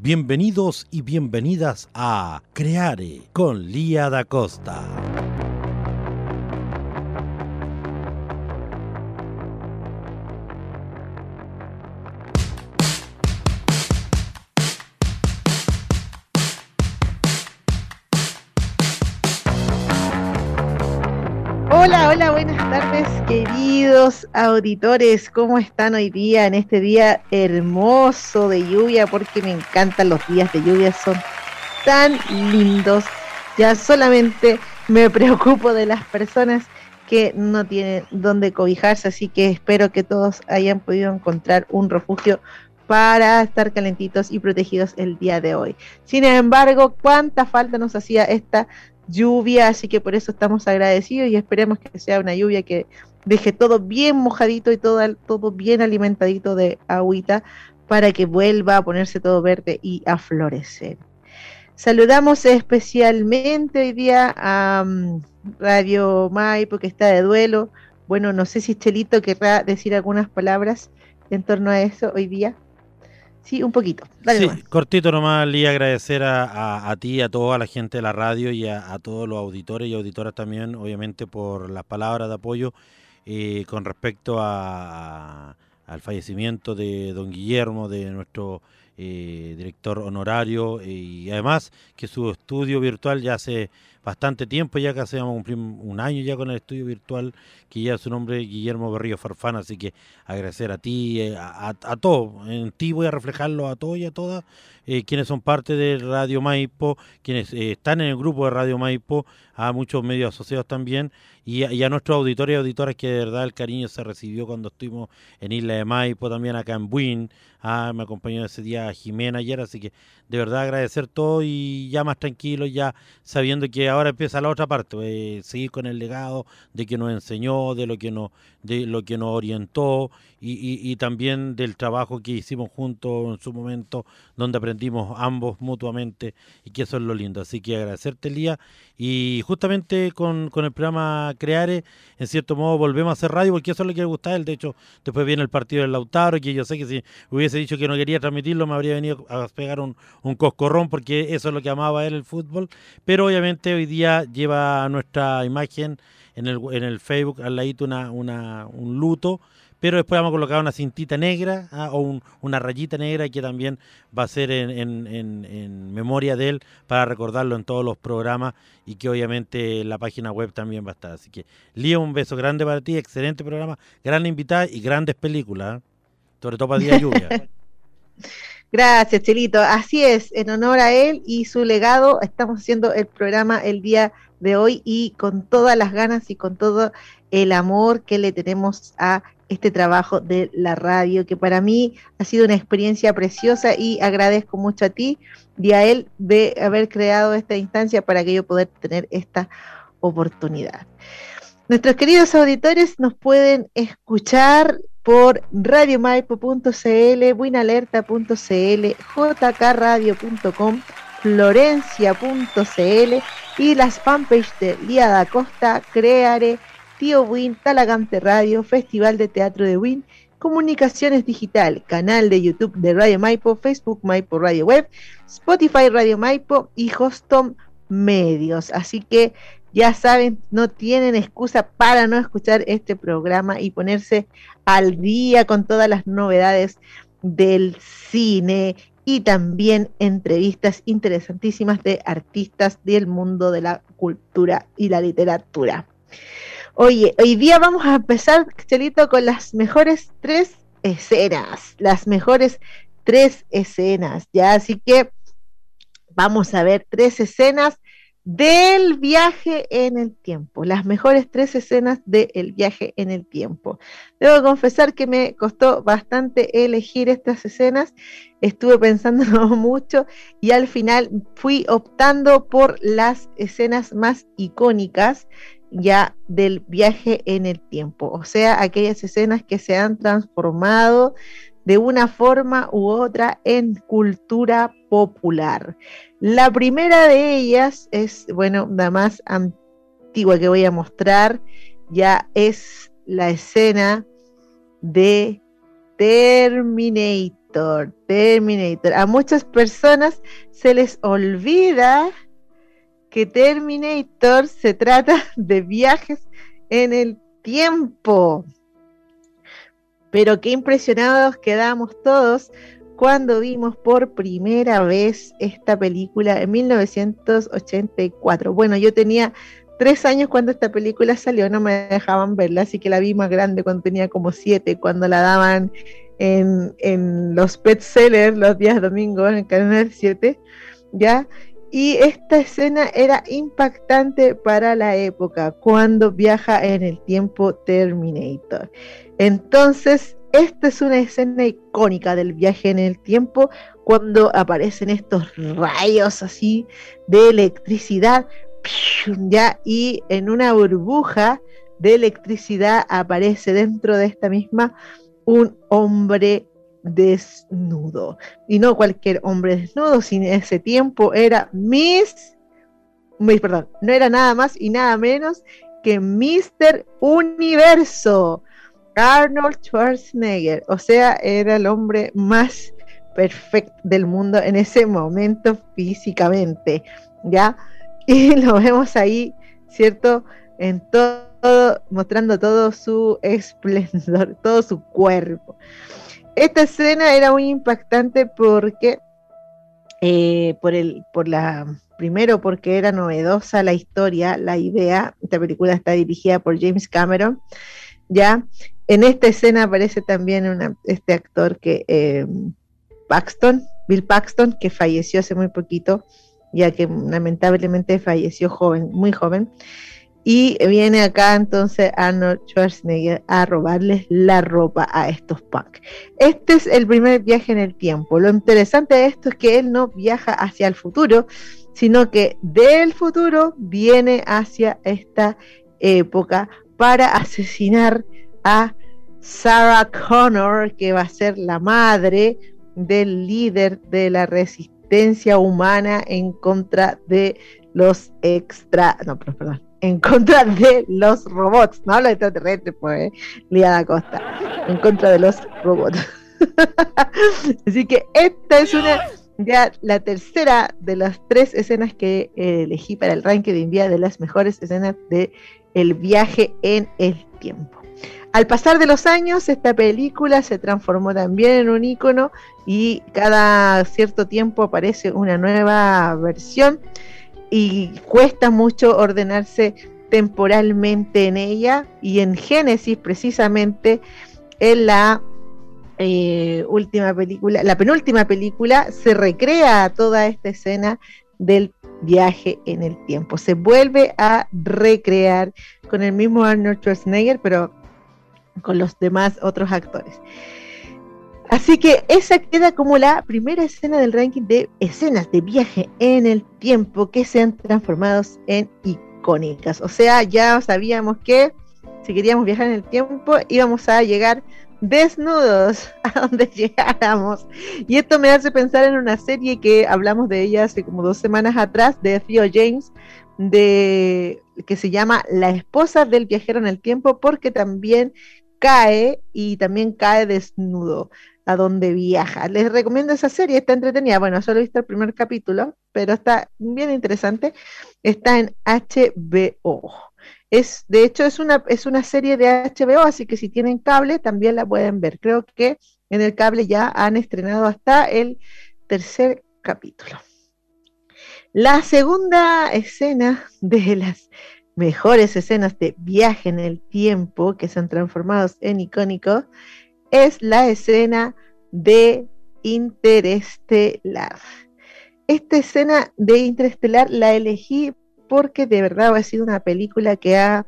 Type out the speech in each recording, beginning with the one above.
Bienvenidos y bienvenidas a Creare con Lía da Costa. Buenas tardes, queridos auditores. ¿Cómo están hoy día en este día hermoso de lluvia? Porque me encantan los días de lluvia, son tan lindos. Ya solamente me preocupo de las personas que no tienen dónde cobijarse, así que espero que todos hayan podido encontrar un refugio para estar calentitos y protegidos el día de hoy. Sin embargo, cuánta falta nos hacía esta lluvia, así que por eso estamos agradecidos y esperemos que sea una lluvia que deje todo bien mojadito y todo, todo bien alimentadito de agüita para que vuelva a ponerse todo verde y a florecer. Saludamos especialmente hoy día a mm, Radio Maipo que está de duelo. Bueno, no sé si Chelito querrá decir algunas palabras en torno a eso hoy día. Sí, un poquito. sí, cortito nomás, Lía, agradecer a, a, ti, a toda la gente de la radio y a, todos los auditores y auditoras también, obviamente, por las palabras de apoyo eh, con respecto a, al fallecimiento de don Guillermo, de nuestro eh, director honorario, y además que su estudio virtual ya hace bastante tiempo, ya casi vamos a cumplir un año ya con el estudio virtual, que ya su nombre Guillermo Berrío Farfán, así que agradecer a ti, eh, a, a, todos, en ti voy a reflejarlo a todos y a todas, eh, quienes son parte de Radio Maipo, quienes eh, están en el grupo de Radio Maipo, a muchos medios asociados también, y a, nuestros auditores y auditoras que de verdad el cariño se recibió cuando estuvimos en Isla de Maipo, también acá en Buin, ah, me acompañó ese día Jimena ayer, así que de verdad agradecer todo y ya más tranquilo, ya sabiendo que ahora empieza la otra parte, eh, seguir con el legado de que nos enseñó, de lo que nos, de lo que nos orientó y, y, también del trabajo que hicimos juntos en su momento, donde aprendimos ambos mutuamente y que eso es lo lindo. Así que agradecerte, Lía. Y justamente con, con el programa Creare, en cierto modo volvemos a hacer radio porque eso le gusta a él. De hecho, después viene el partido del Lautaro, que yo sé que si hubiese dicho que no quería transmitirlo, me habría venido a pegar un, un coscorrón porque eso es lo que amaba él el fútbol. Pero obviamente hoy día lleva nuestra imagen en el, en el Facebook al ladito una, una, un luto, pero después vamos a colocar una cintita negra ah, o una rayita negra que también va a ser en, en, en, memoria de él para recordarlo en todos los programas y que obviamente la página web también va a estar. Así que, Lía, un beso grande para ti, excelente programa, gran invitada y grandes películas, ah, sobre todo para día lluvia. Gracias, Chelito. Así es, en honor a él y su legado, estamos haciendo el programa el día de hoy y con todas las ganas y con todo el amor que le tenemos a este trabajo de la radio, que para mí ha sido una experiencia preciosa y agradezco mucho a ti y a él de haber creado esta instancia para que yo pueda tener esta oportunidad. Nuestros queridos auditores nos pueden escuchar por radiomaipo.cl, buinalerta.cl, jkradio.com, florencia.cl y las fanpages de Liada Costa, Creare, Tío Win, Talagante Radio, Festival de Teatro de Win, Comunicaciones Digital, canal de YouTube de Radio Maipo, Facebook Maipo Radio Web, Spotify Radio Maipo y Hostom Medios. Así que ya saben, no tienen excusa para no escuchar este programa y ponerse al día con todas las novedades del cine y también entrevistas interesantísimas de artistas del mundo de la cultura y la literatura. Oye, hoy día vamos a empezar, Chelito, con las mejores tres escenas, las mejores tres escenas, ¿ya? Así que vamos a ver tres escenas del viaje en el tiempo, las mejores tres escenas del viaje en el tiempo. Debo confesar que me costó bastante elegir estas escenas, estuve pensando mucho y al final fui optando por las escenas más icónicas ya del viaje en el tiempo, o sea, aquellas escenas que se han transformado de una forma u otra en cultura popular. La primera de ellas es, bueno, la más antigua que voy a mostrar, ya es la escena de Terminator. Terminator. A muchas personas se les olvida que Terminator se trata de viajes en el tiempo. Pero qué impresionados quedamos todos cuando vimos por primera vez esta película en 1984. Bueno, yo tenía tres años cuando esta película salió, no me dejaban verla, así que la vi más grande cuando tenía como siete, cuando la daban en, en los pet sellers los días domingos en canal 7, ¿ya? Y esta escena era impactante para la época, cuando viaja en el tiempo Terminator. Entonces, esta es una escena icónica del viaje en el tiempo, cuando aparecen estos rayos así de electricidad, ya, y en una burbuja de electricidad aparece dentro de esta misma un hombre desnudo. Y no cualquier hombre desnudo, sino en ese tiempo era Miss, perdón, no era nada más y nada menos que Mr. Universo, Arnold Schwarzenegger. O sea, era el hombre más perfecto del mundo en ese momento físicamente, ¿ya? Y lo vemos ahí, ¿cierto? En todo, mostrando todo su esplendor, todo su cuerpo. Esta escena era muy impactante porque, eh, por, el, por la, primero porque era novedosa la historia, la idea, esta película está dirigida por James Cameron, ya, en esta escena aparece también este actor que, eh, Paxton, Bill Paxton, que falleció hace muy poquito, ya que lamentablemente falleció joven, muy joven, y viene acá entonces Arnold Schwarzenegger a robarles la ropa a estos punk. Este es el primer viaje en el tiempo. Lo interesante de esto es que él no viaja hacia el futuro, sino que del futuro viene hacia esta época para asesinar a Sarah Connor, que va a ser la madre del líder de la resistencia humana en contra de los extra, no, perdón, en contra de los robots, no los extraterrestres, pues, Liada Costa, en contra de los robots. Así que esta es una, ya la tercera de las tres escenas que elegí para el ranking de envía de las mejores escenas de el viaje en el tiempo. Al pasar de los años, esta película se transformó también en un icono y cada cierto tiempo aparece una nueva versión y cuesta mucho ordenarse temporalmente en ella y en Génesis precisamente en la eh, última película, la penúltima película se recrea toda esta escena del viaje en el tiempo, se vuelve a recrear con el mismo Arnold Schwarzenegger pero con los demás otros actores. Así que esa queda como la primera escena del ranking de escenas de viaje en el tiempo que se han transformado en icónicas. O sea, ya sabíamos que si queríamos viajar en el tiempo íbamos a llegar desnudos a donde llegáramos. Y esto me hace pensar en una serie que hablamos de ella hace como dos semanas atrás, de Theo James, de que se llama La esposa del viajero en el tiempo, porque también cae y también cae desnudo a donde viaja. Les recomiendo esa serie, está entretenida. Bueno, solo he visto el primer capítulo, pero está bien interesante. Está en HBO. Es, de hecho, es una, es una serie de HBO, así que si tienen cable también la pueden ver. Creo que en el cable ya han estrenado hasta el tercer capítulo. La segunda escena de las mejores escenas de viaje en el tiempo que se han transformado en icónicos es la escena de Interestelar. Esta escena de Interestelar la elegí porque de verdad ha sido una película que ha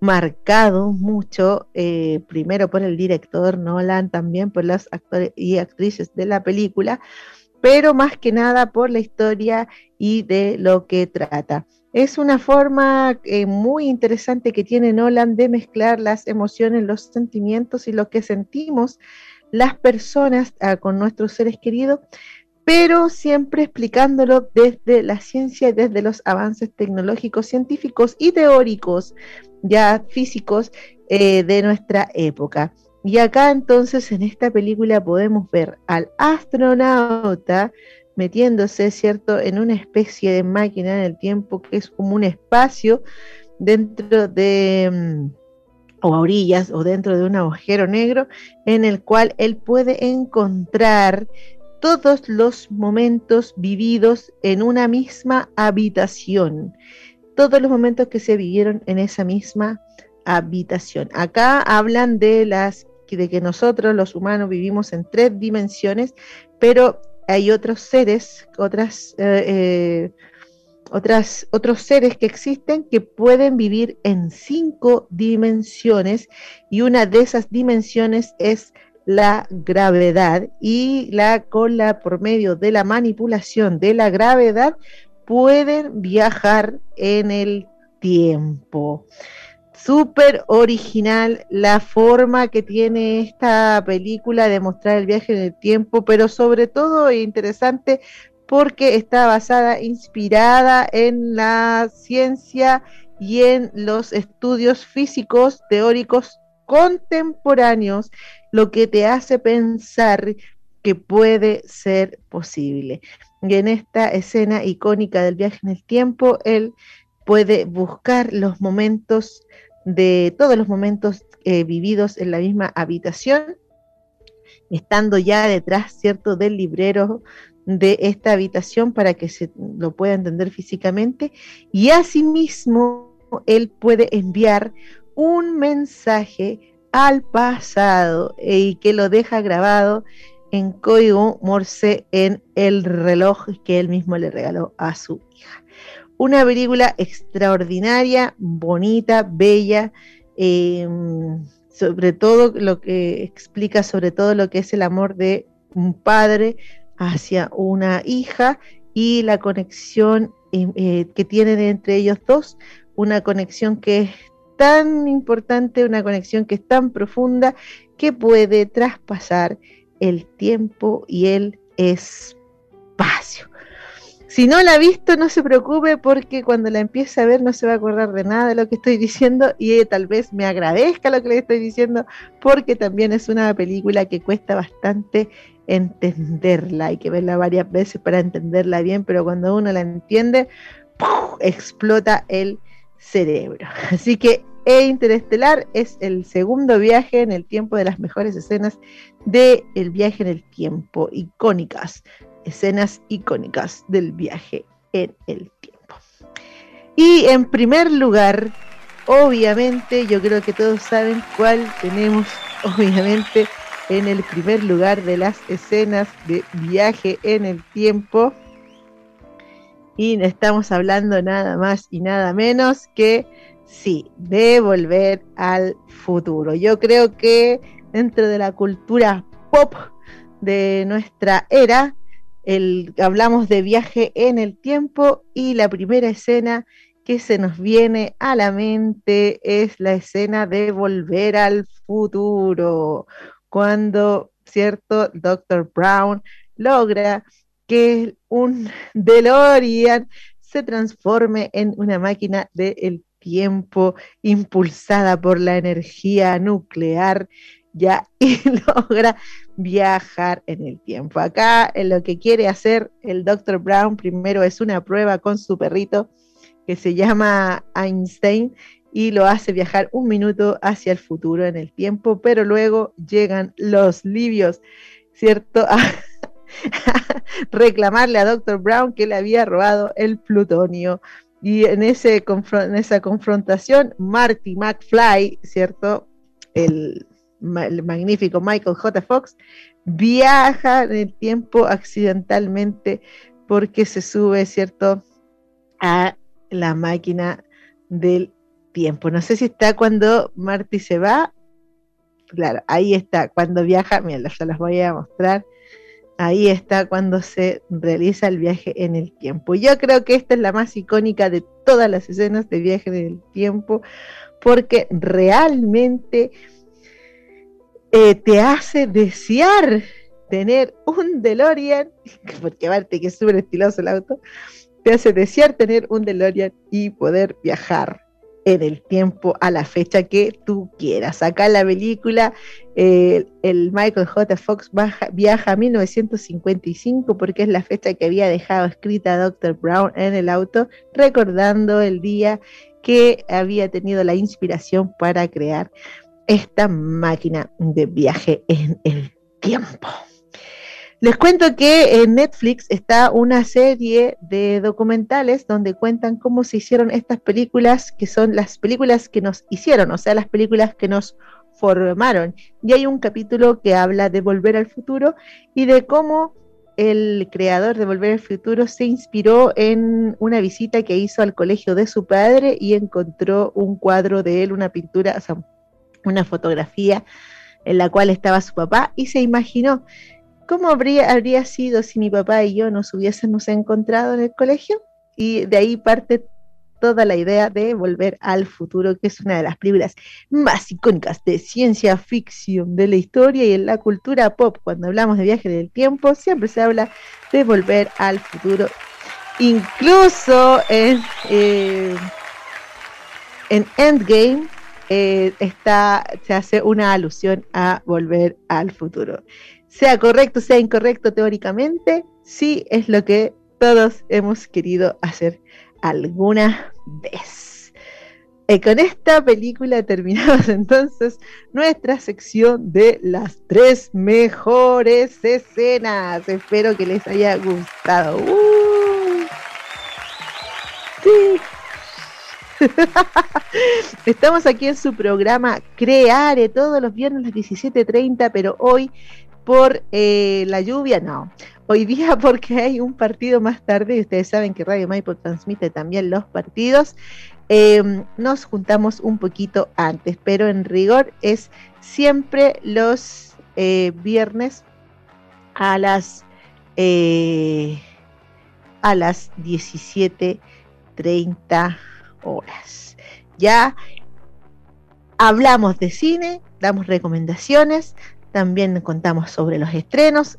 marcado mucho, eh, primero por el director Nolan, también por los actores y actrices de la película, pero más que nada por la historia y de lo que trata. Es una forma eh, muy interesante que tiene Nolan de mezclar las emociones, los sentimientos y lo que sentimos las personas ah, con nuestros seres queridos, pero siempre explicándolo desde la ciencia y desde los avances tecnológicos, científicos y teóricos, ya físicos, eh, de nuestra época. Y acá entonces en esta película podemos ver al astronauta metiéndose, ¿cierto?, en una especie de máquina en el tiempo que es como un espacio dentro de, mm, o a orillas, o dentro de un agujero negro, en el cual él puede encontrar todos los momentos vividos en una misma habitación, todos los momentos que se vivieron en esa misma habitación. Acá hablan de las de que nosotros los humanos vivimos en tres dimensiones, pero hay otros seres, otras, eh, eh, otras, otros seres que existen que pueden vivir en cinco dimensiones y una de esas dimensiones es la gravedad y la cola por medio de la manipulación de la gravedad pueden viajar en el tiempo súper original la forma que tiene esta película de mostrar el viaje en el tiempo, pero sobre todo interesante porque está basada, inspirada en la ciencia y en los estudios físicos teóricos contemporáneos, lo que te hace pensar que puede ser posible. Y en esta escena icónica del viaje en el tiempo, él puede buscar los momentos de todos los momentos eh, vividos en la misma habitación, estando ya detrás, ¿cierto?, del librero de esta habitación para que se lo pueda entender físicamente y asimismo él puede enviar un mensaje al pasado eh, y que lo deja grabado en código Morse en el reloj que él mismo le regaló a su hija. Una película extraordinaria, bonita, bella, em, sobre todo lo que explica sobre todo lo que es el amor de un padre hacia una hija y la conexión em, eh, que tienen entre ellos dos, una conexión que es tan importante, una conexión que es tan profunda que puede traspasar el tiempo y el espacio. Si no la ha visto, no se preocupe porque cuando la empiece a ver no se va a acordar de nada de lo que estoy diciendo y tal vez me agradezca lo que le estoy diciendo porque también es una película que cuesta bastante entenderla. Hay que verla varias veces para entenderla bien, pero cuando uno la entiende, explota el cerebro. Así que E Interestelar es el segundo viaje en el tiempo de las mejores escenas de El viaje en el tiempo, icónicas escenas icónicas del viaje en el tiempo. Y en primer lugar, obviamente, yo creo que todos saben cuál tenemos, obviamente, en el primer lugar de las escenas de viaje en el tiempo. Y estamos hablando nada más y nada menos que, sí, de volver al futuro. Yo creo que dentro de la cultura pop de nuestra era, hablamos de viaje en el tiempo y la primera escena que se nos viene a la mente es la escena de volver al futuro, cuando, ¿cierto? Dr. Brown logra que un DeLorean se transforme en una máquina del tiempo impulsada por la energía nuclear ya y logra viajar en el tiempo. Acá en lo que quiere hacer el Dr. Brown primero es una prueba con su perrito que se llama Einstein y lo hace viajar un minuto hacia el futuro en el tiempo, pero luego llegan los libios, ¿cierto? A, reclamarle a Dr. Brown que le había robado el plutonio. Y en, ese, en esa confrontación, Marty McFly, ¿cierto? El, magnífico Michael J. Fox, viaja en el tiempo accidentalmente porque se sube, ¿cierto?, a la máquina del tiempo. No sé si está cuando Marty se va. Claro, ahí está, cuando viaja, mira, ya las voy a mostrar. Ahí está cuando se realiza el viaje en el tiempo. Yo creo que esta es la más icónica de todas las escenas de viaje en el tiempo, porque realmente eh, te hace desear tener un DeLorean, porque que es súper estiloso el auto, te hace desear tener un DeLorean y poder viajar en el tiempo a la fecha que tú quieras. Acá en la película, eh, el Michael J. Fox viaja a 1955 porque es la fecha que había dejado escrita Dr. Brown en el auto, recordando el día que había tenido la inspiración para crear esta máquina de viaje en el tiempo. Les cuento que en Netflix está una serie de documentales donde cuentan cómo se hicieron estas películas, que son las películas que nos hicieron, o sea, las películas que nos formaron. Y hay un capítulo que habla de Volver al Futuro y de cómo el creador de Volver al Futuro se inspiró en una visita que hizo al colegio de su padre y encontró un cuadro de él, una pintura, o sea, una fotografía en la cual estaba su papá y se imaginó cómo habría, habría sido si mi papá y yo nos hubiésemos encontrado en el colegio y de ahí parte toda la idea de volver al futuro, que es una de las películas más icónicas de ciencia ficción de la historia y en la cultura pop. Cuando hablamos de viaje del tiempo, siempre se habla de volver al futuro. Incluso en, eh, en Endgame eh, está, se hace una alusión a volver al futuro. Sea correcto, sea incorrecto teóricamente, sí es lo que todos hemos querido hacer alguna vez. Y con esta película terminamos entonces nuestra sección de las tres mejores escenas. Espero que les haya gustado. ¡Uh! Estamos aquí en su programa Creare todos los viernes a las 17.30, pero hoy por eh, la lluvia, no. Hoy día porque hay un partido más tarde y ustedes saben que Radio Maipo transmite también los partidos. Em, nos juntamos un poquito antes, pero en rigor es siempre los eh, viernes a las eh, a las 17.30 horas. Ya hablamos de cine, damos recomendaciones, también contamos sobre los estrenos,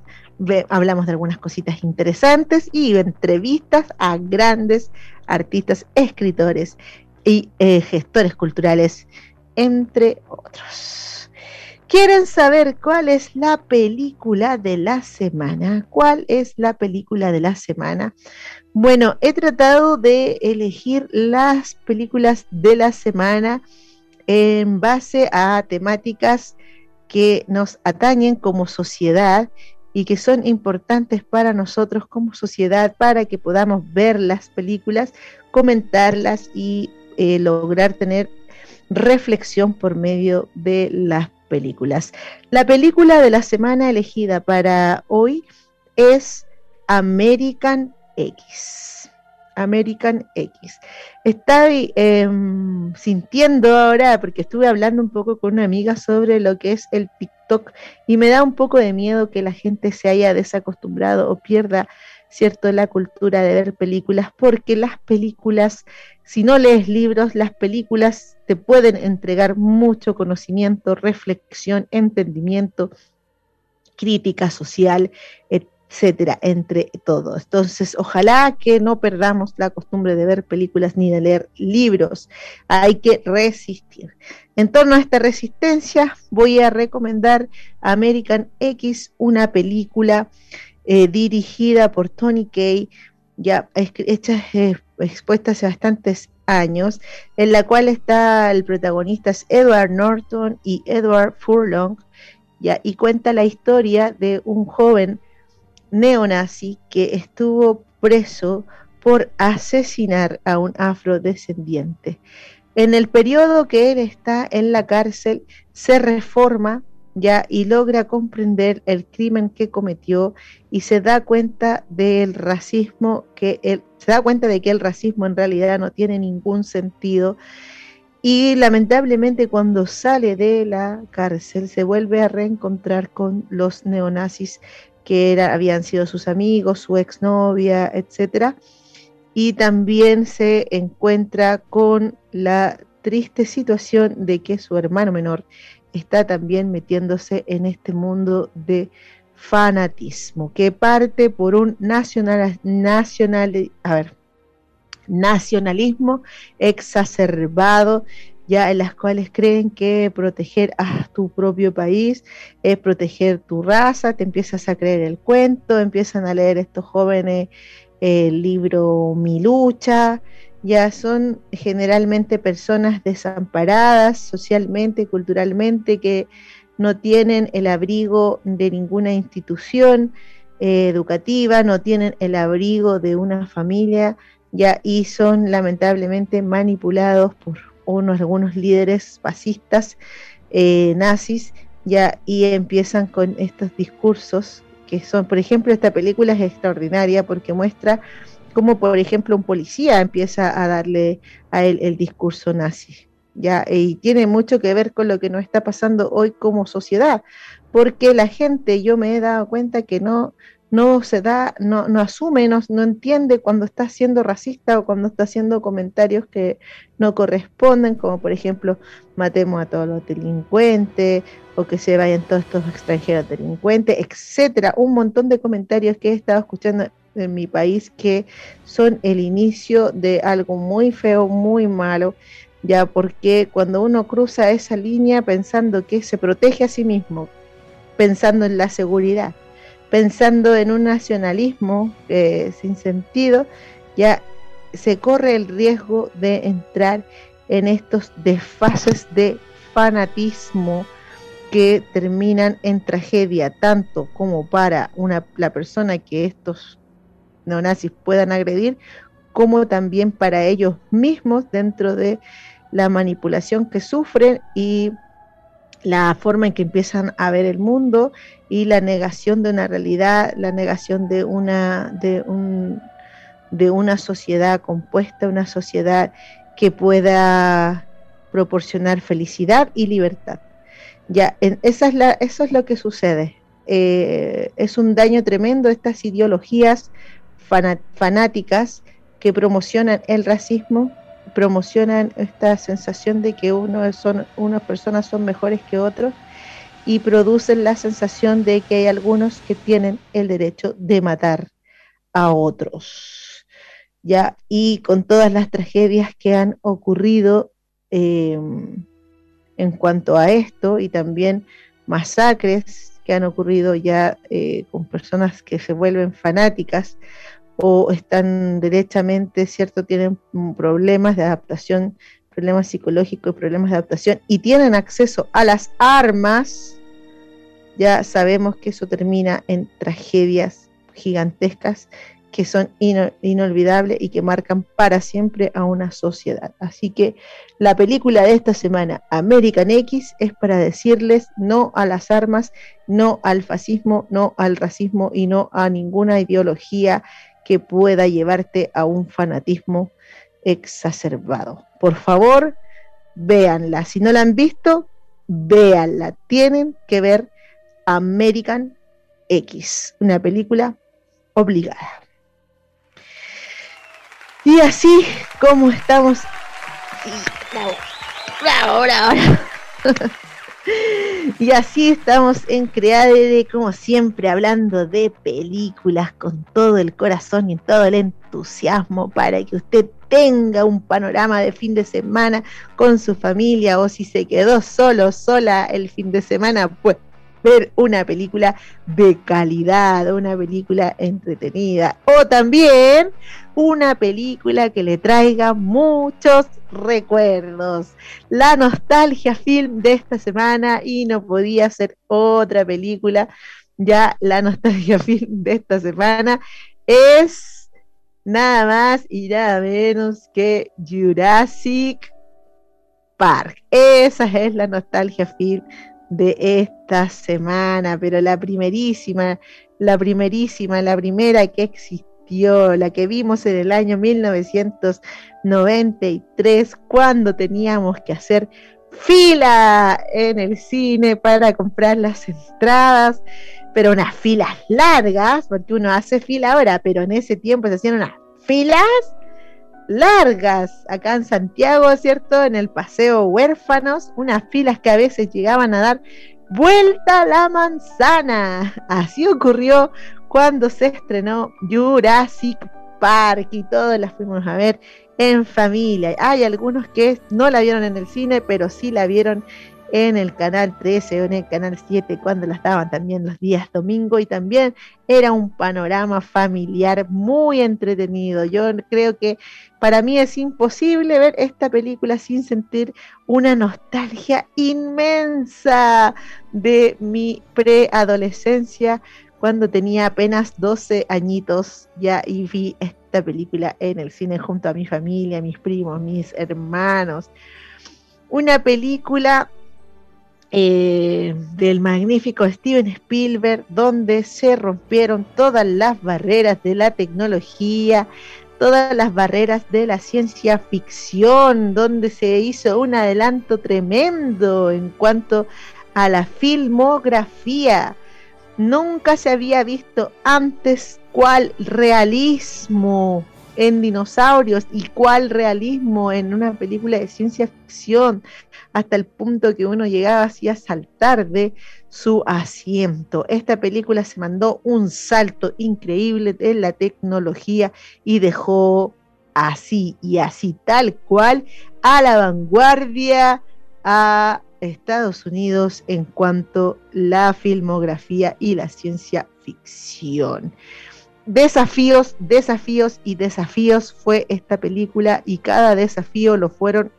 hablamos de algunas cositas interesantes y entrevistas a grandes artistas, escritores y eh, gestores culturales, entre otros. ¿Quieren saber cuál es la película de la semana? ¿Cuál es la película de la semana? Bueno, he tratado de elegir las películas de la semana en base a temáticas que nos atañen como sociedad y que son importantes para nosotros como sociedad para que podamos ver las películas, comentarlas y eh, lograr tener reflexión por medio de las películas. La película de la semana elegida para hoy es American X. American X. Estoy em, sintiendo ahora, porque estuve hablando un poco con una amiga sobre lo que es el TikTok y me da un poco de miedo que la gente se haya desacostumbrado o pierda, ¿cierto?, la cultura de ver películas, porque las películas, si no lees libros, las películas te pueden entregar mucho conocimiento, reflexión, entendimiento, crítica social, etcétera, entre todos. Entonces, ojalá que no perdamos la costumbre de ver películas ni de leer libros. Hay que resistir. En torno a esta resistencia, voy a recomendar American X, una película eh, dirigida por Tony Kay, ya hecha, eh, expuesta hace bastantes años, en la cual está el protagonista es Edward Norton y Edward Furlong, ya, y cuenta la historia de un joven neonazi que estuvo preso por asesinar a un afrodescendiente. En el periodo que él está en la cárcel, se reforma ya y logra comprender el crimen que cometió y se da cuenta del racismo que él se da cuenta de que el racismo en realidad no tiene ningún sentido. Y lamentablemente cuando sale de la cárcel se vuelve a reencontrar con los neonazis que era, habían sido sus amigos, su exnovia, etcétera, y también se encuentra con la triste situación de que su hermano menor está también metiéndose en este mundo de fanatismo, que parte por un nacional, nacional, a ver, nacionalismo exacerbado, ya en las cuales creen que proteger a tu propio país es proteger tu raza, te empiezas a creer el cuento, empiezan a leer estos jóvenes el libro Mi lucha, ya son generalmente personas desamparadas socialmente, culturalmente, que no tienen el abrigo de ninguna institución eh, educativa, no tienen el abrigo de una familia, ya y son lamentablemente manipulados por unos algunos líderes fascistas eh, nazis ya y empiezan con estos discursos que son, por ejemplo, esta película es extraordinaria porque muestra cómo, por ejemplo, un policía empieza a darle a él el discurso nazi. ¿ya? Y tiene mucho que ver con lo que nos está pasando hoy como sociedad, porque la gente, yo me he dado cuenta que no, no se da, no, no asume, no, no, entiende cuando está siendo racista o cuando está haciendo comentarios que no corresponden, como por ejemplo, matemos a todos los delincuentes o que se vayan todos estos extranjeros delincuentes, etcétera. Un montón de comentarios que he estado escuchando en mi país que son el inicio de algo muy feo, muy malo, ya porque cuando uno cruza esa línea pensando que se protege a sí mismo, pensando en la seguridad, pensando en un nacionalismo eh, sin sentido, ya se corre el riesgo de entrar en estos desfases de fanatismo que terminan en tragedia, tanto como para una, la persona que estos neonazis puedan agredir, como también para ellos mismos dentro de la manipulación que sufren y la forma en que empiezan a ver el mundo y la negación de una realidad, la negación de una, de un, de una sociedad compuesta, una sociedad que pueda proporcionar felicidad y libertad. Ya, esa es la, eso es lo que sucede. Eh, es un daño tremendo estas ideologías fanáticas que promocionan el racismo, promocionan esta sensación de que uno son, unas personas son mejores que otros y producen la sensación de que hay algunos que tienen el derecho de matar a otros. ¿ya? Y con todas las tragedias que han ocurrido em, en cuanto a esto y también masacres que han ocurrido ya eh, con personas que se vuelven fanáticas o están derechamente, ¿cierto? Tienen problemas de adaptación, problemas psicológicos, problemas de adaptación y tienen acceso a las armas, ya sabemos que eso termina en tragedias gigantescas que son inolvidables y que marcan para siempre a una sociedad. Así que la película de esta semana, American X, es para decirles no a las armas, no al fascismo, no al racismo y no a ninguna ideología que pueda llevarte a un fanatismo exacerbado. Por favor, véanla. Si no la han visto, véanla. Tienen que ver American X, una película obligada. Y así como estamos. bravo, bravo, bravo. Y así estamos en Creadere, como siempre, hablando de películas con todo el corazón y todo el entusiasmo para que usted tenga un panorama de fin de semana con su familia o si se quedó solo, sola el fin de semana, pues ver una película de calidad, una película entretenida o también una película que le traiga muchos recuerdos. La nostalgia film de esta semana y no podía ser otra película. Ya la nostalgia film de esta semana es nada más y nada menos que Jurassic Park. Esa es la nostalgia film de esta semana, pero la primerísima, la primerísima, la primera que existió, la que vimos en el año 1993, cuando teníamos que hacer fila en el cine para comprar las entradas, pero unas filas largas, porque uno hace fila ahora, pero en ese tiempo se hacían unas filas largas acá en Santiago, ¿cierto? En el Paseo Huérfanos, unas filas que a veces llegaban a dar vuelta a la manzana. Así ocurrió cuando se estrenó Jurassic Park y todos las fuimos a ver en familia. Hay algunos que no la vieron en el cine, pero sí la vieron en el canal 13 o en el canal 7 cuando la estaban también los días domingo y también era un panorama familiar muy entretenido. Yo creo que para mí es imposible ver esta película sin sentir una nostalgia inmensa de mi preadolescencia cuando tenía apenas 12 añitos ya y vi esta película en el cine junto a mi familia, mis primos, mis hermanos. Una película eh, del magnífico Steven Spielberg, donde se rompieron todas las barreras de la tecnología, todas las barreras de la ciencia ficción, donde se hizo un adelanto tremendo en cuanto a la filmografía. Nunca se había visto antes cuál realismo en dinosaurios y cuál realismo en una película de ciencia ficción, hasta el punto que uno llegaba así a saltar de su asiento. Esta película se mandó un salto increíble en la tecnología y dejó así y así tal cual a la vanguardia a Estados Unidos en cuanto a la filmografía y la ciencia ficción desafíos, desafíos y desafíos fue esta película y cada desafío lo fueron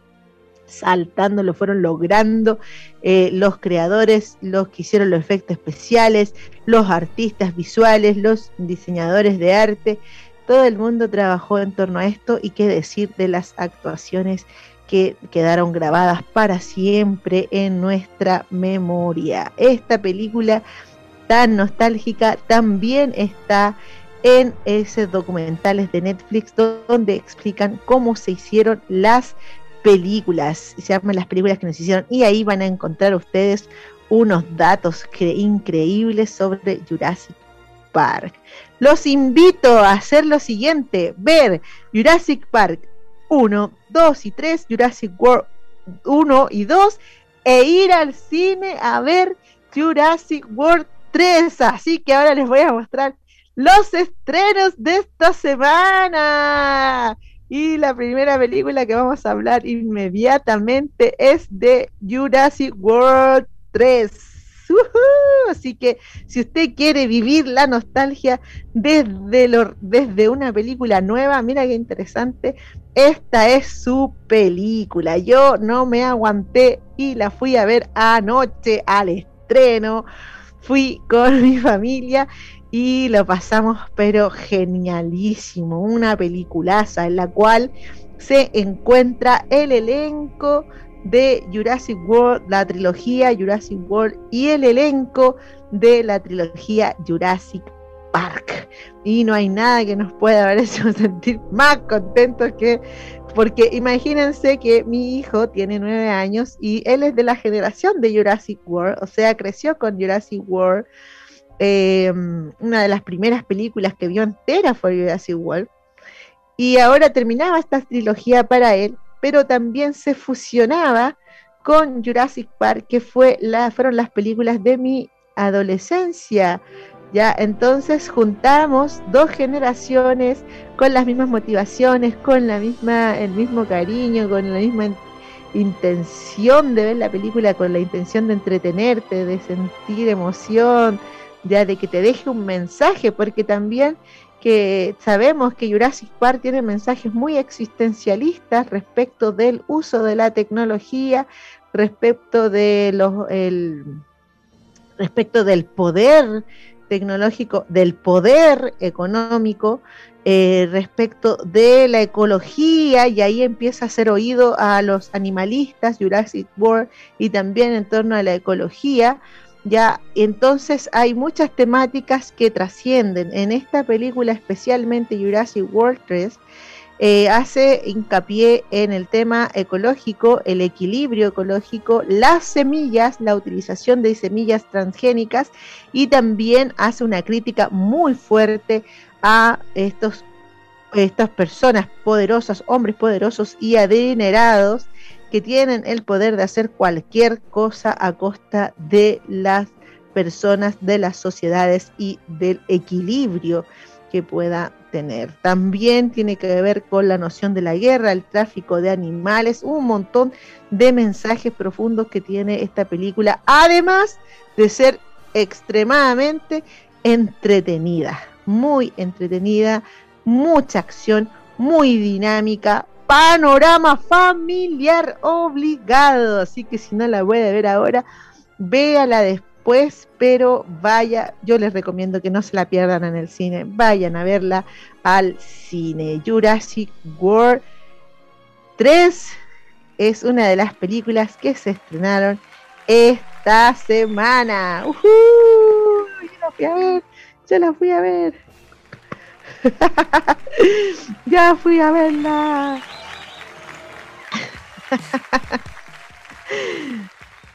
saltando, lo fueron logrando eh, los creadores, los que hicieron los efectos especiales, los artistas visuales, los diseñadores de arte, todo el mundo trabajó en torno a esto y qué decir de las actuaciones que quedaron grabadas para siempre en nuestra memoria. Esta película tan nostálgica también está en esos documentales de Netflix donde explican cómo se hicieron las películas, se llaman las películas que nos hicieron y ahí van a encontrar ustedes unos datos increíbles sobre Jurassic Park. Los invito a hacer lo siguiente, ver Jurassic Park 1, 2 y 3, Jurassic World 1 y 2 e ir al cine a ver Jurassic World 3. Así que ahora les voy a mostrar los estrenos de esta semana. Y la primera película que vamos a hablar inmediatamente es de Jurassic World 3. Así que si usted quiere vivir la nostalgia desde, desde una película nueva, mira qué interesante, esta es su película. Yo no me aguanté y la fui a ver anoche al estreno. Fui con mi familia y lo pasamos pero genialísimo, una peliculaza en la cual se encuentra el elenco de Jurassic World, la trilogía Jurassic World y el elenco de la trilogía Jurassic Park. Y no hay nada que nos pueda hecho sentir más contentos que porque imagínense que mi hijo tiene nueve años y él es de la generación de Jurassic World, o sea, creció con Jurassic World Em, una de las primeras películas que vio entera fue Jurassic World. Y ahora terminaba esta trilogía para él, pero también se fusionaba con Jurassic Park, que fue la, fueron las películas de mi adolescencia. Ya, entonces juntamos dos generaciones con las mismas motivaciones, con la misma, el mismo cariño, con la misma intención de ver la película, con la intención de entretenerte, de sentir emoción, ya de que te deje un mensaje, porque también que sabemos que Jurassic Park tiene mensajes muy existencialistas respecto del uso de la tecnología, respecto de los el, respecto del poder tecnológico, del poder económico eh, respecto de la ecología y ahí empieza a hacer oído a los animalistas, Jurassic World, y también en torno a la ecología. Ya, entonces hay muchas temáticas que trascienden. En esta película, especialmente Jurassic World 3, eh, hace hincapié en el tema ecológico, el equilibrio ecológico, las semillas, la utilización de semillas transgénicas y también hace una crítica muy fuerte a estos, estas personas poderosas, hombres poderosos y adinerados que tienen el poder de hacer cualquier cosa a costa de las personas, de las sociedades y del equilibrio que pueda tener. También tiene que ver con la noción de la guerra, el tráfico de animales, un montón de mensajes profundos que tiene esta película, además de ser extremadamente entretenida, muy entretenida, mucha acción, muy dinámica, panorama familiar obligado. Así que si no la puede ver ahora, véala después, pero vaya, yo les recomiendo que no se la pierdan en el cine, vayan a verla al cine. Jurassic World 3 es una de las películas que se estrenaron esta semana. Uh Yo la fui a ver, yo la fui a ver. ya fui a verla.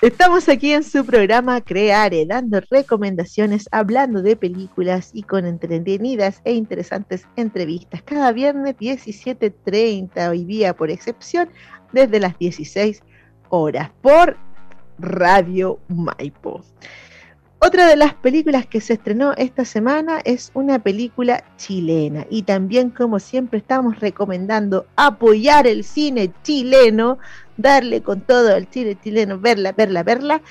Estamos aquí en su programa Creare, dando recomendaciones, hablando de películas y con entretenidas e interesantes entrevistas. Cada viernes 17.30, hoy día por excepción, desde las 16 horas por Radio Maipo. Otra de las películas que se estrenó esta semana es una película chilena y también como siempre estamos recomendando apoyar el cine chileno, darle con todo el cine chileno, verla, verla, verla.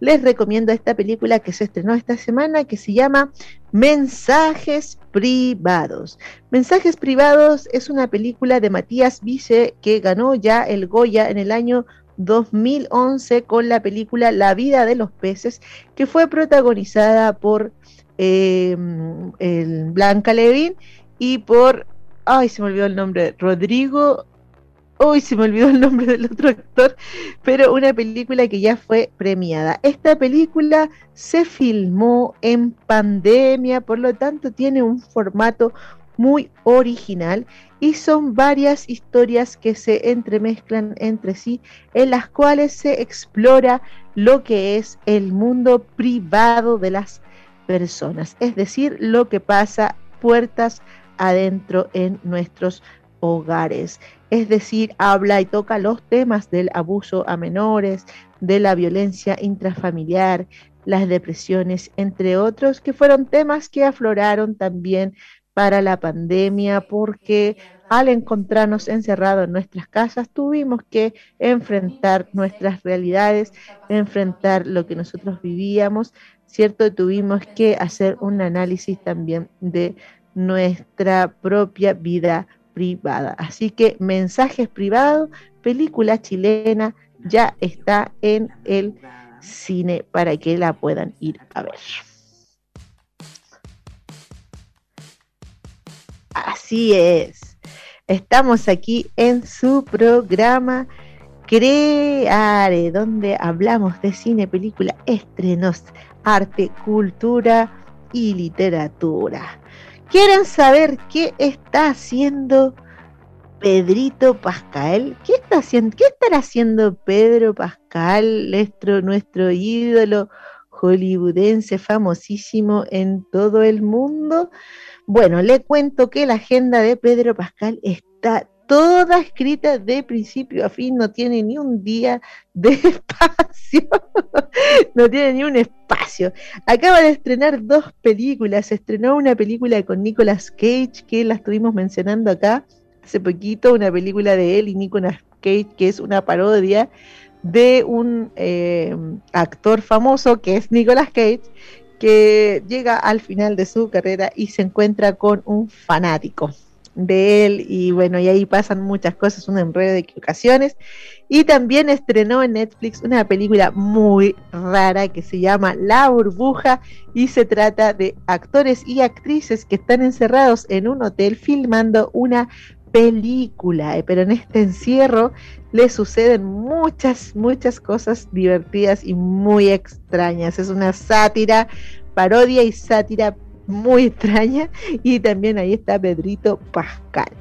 Les recomiendo esta película que se estrenó esta semana que se llama Mensajes Privados. Mensajes Privados es una película de Matías Vice que ganó ya el Goya en el año 2011 con la película La vida de los peces, que fue protagonizada por eh, el Blanca Levin y por, ay, se me olvidó el nombre, Rodrigo, hoy se me olvidó el nombre del otro actor, pero una película que ya fue premiada. Esta película se filmó en pandemia, por lo tanto tiene un formato muy original y son varias historias que se entremezclan entre sí en las cuales se explora lo que es el mundo privado de las personas, es decir, lo que pasa puertas adentro en nuestros hogares. Es decir, habla y toca los temas del abuso a menores, de la violencia intrafamiliar, las depresiones, entre otros, que fueron temas que afloraron también para la pandemia porque al encontrarnos encerrados en nuestras casas tuvimos que enfrentar nuestras realidades, enfrentar lo que nosotros vivíamos, ¿cierto? Tuvimos que hacer un análisis también de nuestra propia vida privada. Así que mensajes privados, película chilena ya está en el cine para que la puedan ir a ver. Así es. Estamos aquí en su programa Creare, donde hablamos de cine, película, estrenos, arte, cultura y literatura. ¿Quieren saber qué está haciendo Pedrito Pascal? ¿Qué está haciendo? ¿Qué estará haciendo Pedro Pascal, nuestro, nuestro ídolo hollywoodense famosísimo en todo el mundo? Bueno, le cuento que la agenda de Pedro Pascal está toda escrita de principio a fin, no tiene ni un día de espacio, no tiene ni un espacio. Acaba de estrenar dos películas, estrenó una película con Nicolas Cage, que la estuvimos mencionando acá hace poquito, una película de él y Nicolas Cage, que es una parodia de un eh, actor famoso que es Nicolas Cage, que llega al final de su carrera y se encuentra con un fanático. de él y bueno, y ahí pasan muchas cosas, un enredo de equivocaciones. Y también estrenó en Netflix una película muy rara que se llama La burbuja y se trata de actores y actrices que están encerrados en un hotel filmando una película, eh, pero en este encierro le suceden muchas, muchas cosas divertidas y muy extrañas. Es una sátira, parodia y sátira muy extraña y también ahí está Pedrito Pascal.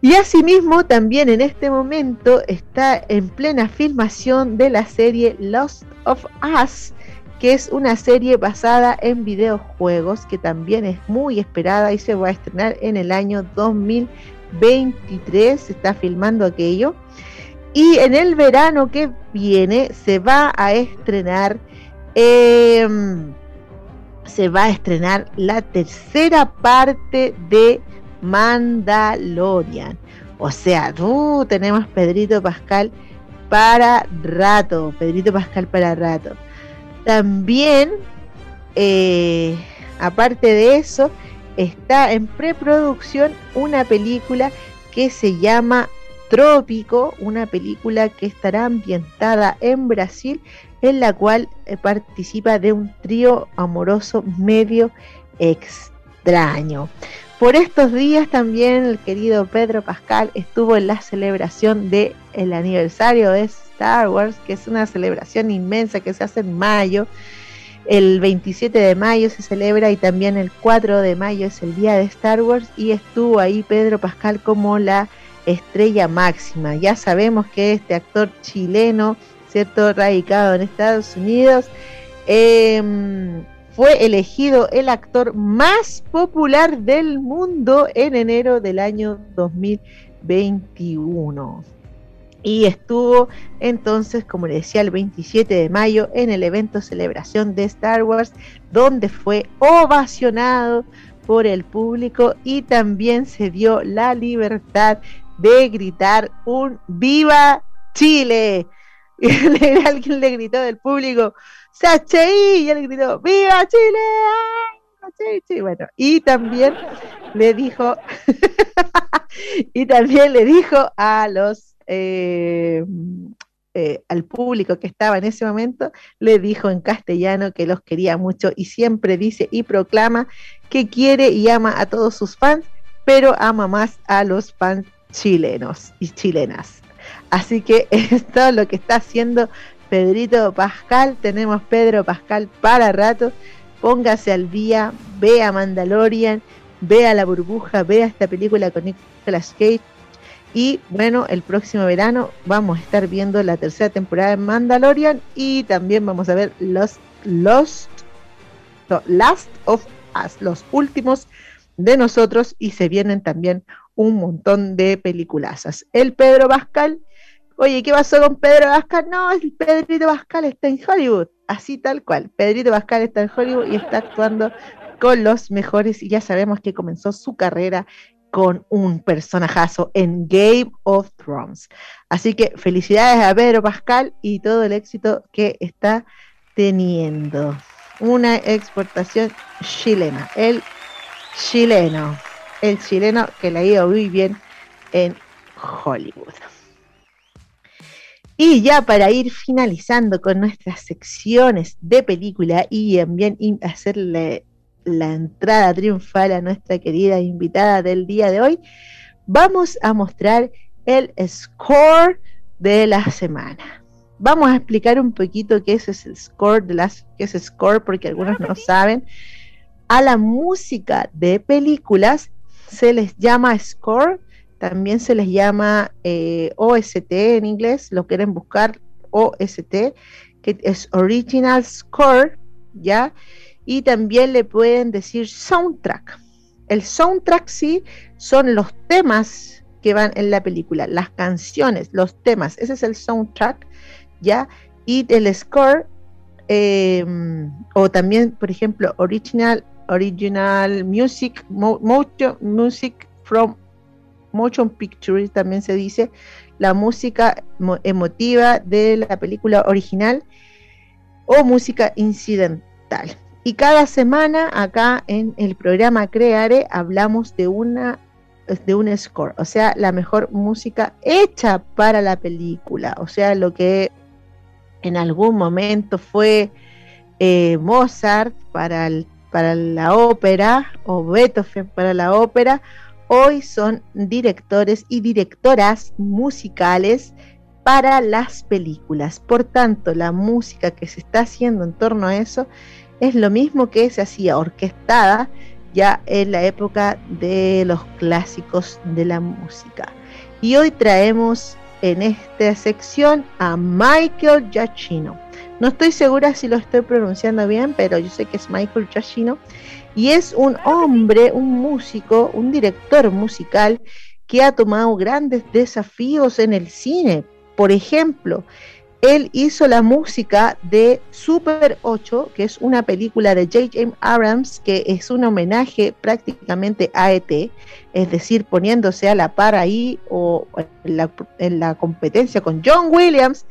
Y asimismo también en este momento está en plena filmación de la serie Lost of Us, que es una serie basada en videojuegos que también es muy esperada y se va a estrenar en el año 2023, se está filmando aquello. Y en el verano que viene se va a estrenar em, se va a estrenar la tercera parte de Mandalorian. O sea, tenemos Pedrito Pascal para rato, Pedrito Pascal para rato. También, eh, aparte de eso, está en preproducción una película que se llama Trópico, una película que estará ambientada en Brasil en la cual eh, participa de un trío amoroso medio extraño. Por estos días también el querido Pedro Pascal estuvo en la celebración del el aniversario de Star Wars, que es una celebración inmensa que se hace en mayo. El 27 de mayo se celebra y también el 4 de mayo es el día de Star Wars y estuvo ahí Pedro Pascal como la estrella máxima. Ya sabemos que este actor chileno ¿cierto? Radicado en Estados Unidos. Em, fue elegido el actor más popular del mundo en enero del año 2021. Y estuvo entonces, como le decía, el 27 de mayo en el evento celebración de Star Wars, donde fue ovacionado por el público y también se dio la libertad de gritar un ¡Viva Chile! Alguien le gritó del público, ¡Sachi! Y él gritó, ¡Viva Chile! Bueno, y también le dijo, y también le dijo a los eh, eh, al público que estaba en ese momento, le dijo en castellano que los quería mucho y siempre dice y proclama que quiere y ama a todos sus fans, pero ama más a los fans chilenos y chilenas. Así que esto es lo que está haciendo Pedrito Pascal. Tenemos Pedro Pascal para rato. Póngase al día, vea Mandalorian, vea La Burbuja, vea esta película con Nicolas Cage. Y bueno, el próximo verano vamos a estar viendo la tercera temporada de Mandalorian y también vamos a ver los Lost, Last of Us, los últimos de nosotros y se vienen también un montón de peliculazas. El Pedro Pascal Oye, ¿qué pasó con Pedro Pascal? No, el Pedrito Pascal está en Hollywood, así tal cual. Pedrito Pascal está en Hollywood y está actuando con los mejores y ya sabemos que comenzó su carrera con un personajazo en Game of Thrones. Así que felicidades a Pedro Pascal y todo el éxito que está teniendo. Una exportación chilena, el chileno, el chileno que le ha ido muy bien en Hollywood. Y ya para ir finalizando con nuestras secciones de película y también hacerle la entrada triunfal a nuestra querida invitada del día de hoy, vamos a mostrar el score de la semana. Vamos a explicar un poquito qué es el score de las qué es score porque algunos no saben. A la música de películas se les llama score también se les llama eh, OST en inglés, lo quieren buscar OST, que es Original Score, ¿ya? Y también le pueden decir soundtrack. El soundtrack sí son los temas que van en la película, las canciones, los temas, ese es el soundtrack, ¿ya? Y el score, em, o también, por ejemplo, original, original music, music from motion picture también se dice, la música emotiva de la película original o música incidental. Y cada semana acá en el programa Creare hablamos de una de un score, o sea, la mejor música hecha para la película, o sea, lo que en algún momento fue eh, Mozart para, para la ópera o Beethoven para la ópera, hoy son directores y directoras musicales para las películas. Por tanto, la música que se está haciendo en torno a eso es lo mismo que se hacía orquestada ya en la época de los clásicos de la música. Y hoy traemos en esta sección a Michael Giacchino. No estoy segura si lo estoy pronunciando bien, pero yo sé que es Michael Giacchino. Y es un hombre, un músico, un director musical que ha tomado grandes desafíos en el cine. Por ejemplo, él hizo la música de Super 8, que es una película de J.J. Abrams, que es un homenaje prácticamente a ET, es decir, poniéndose a la par ahí o en la, en la competencia con John Williams,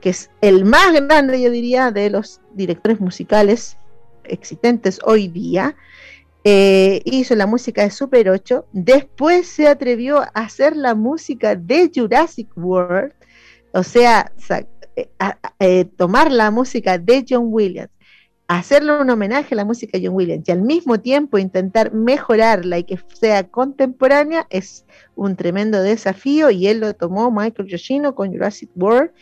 que es el más grande, yo diría, de los directores musicales existentes hoy día. Eh, hizo la música de Super 8, después se atrevió a hacer la música de Jurassic World, o sea, eh, tomar la música de John Williams, hacerle un homenaje a la música de John Williams y al mismo tiempo intentar mejorarla y que sea contemporánea es un tremendo desafío y él lo tomó Michael Giacchino con Jurassic World.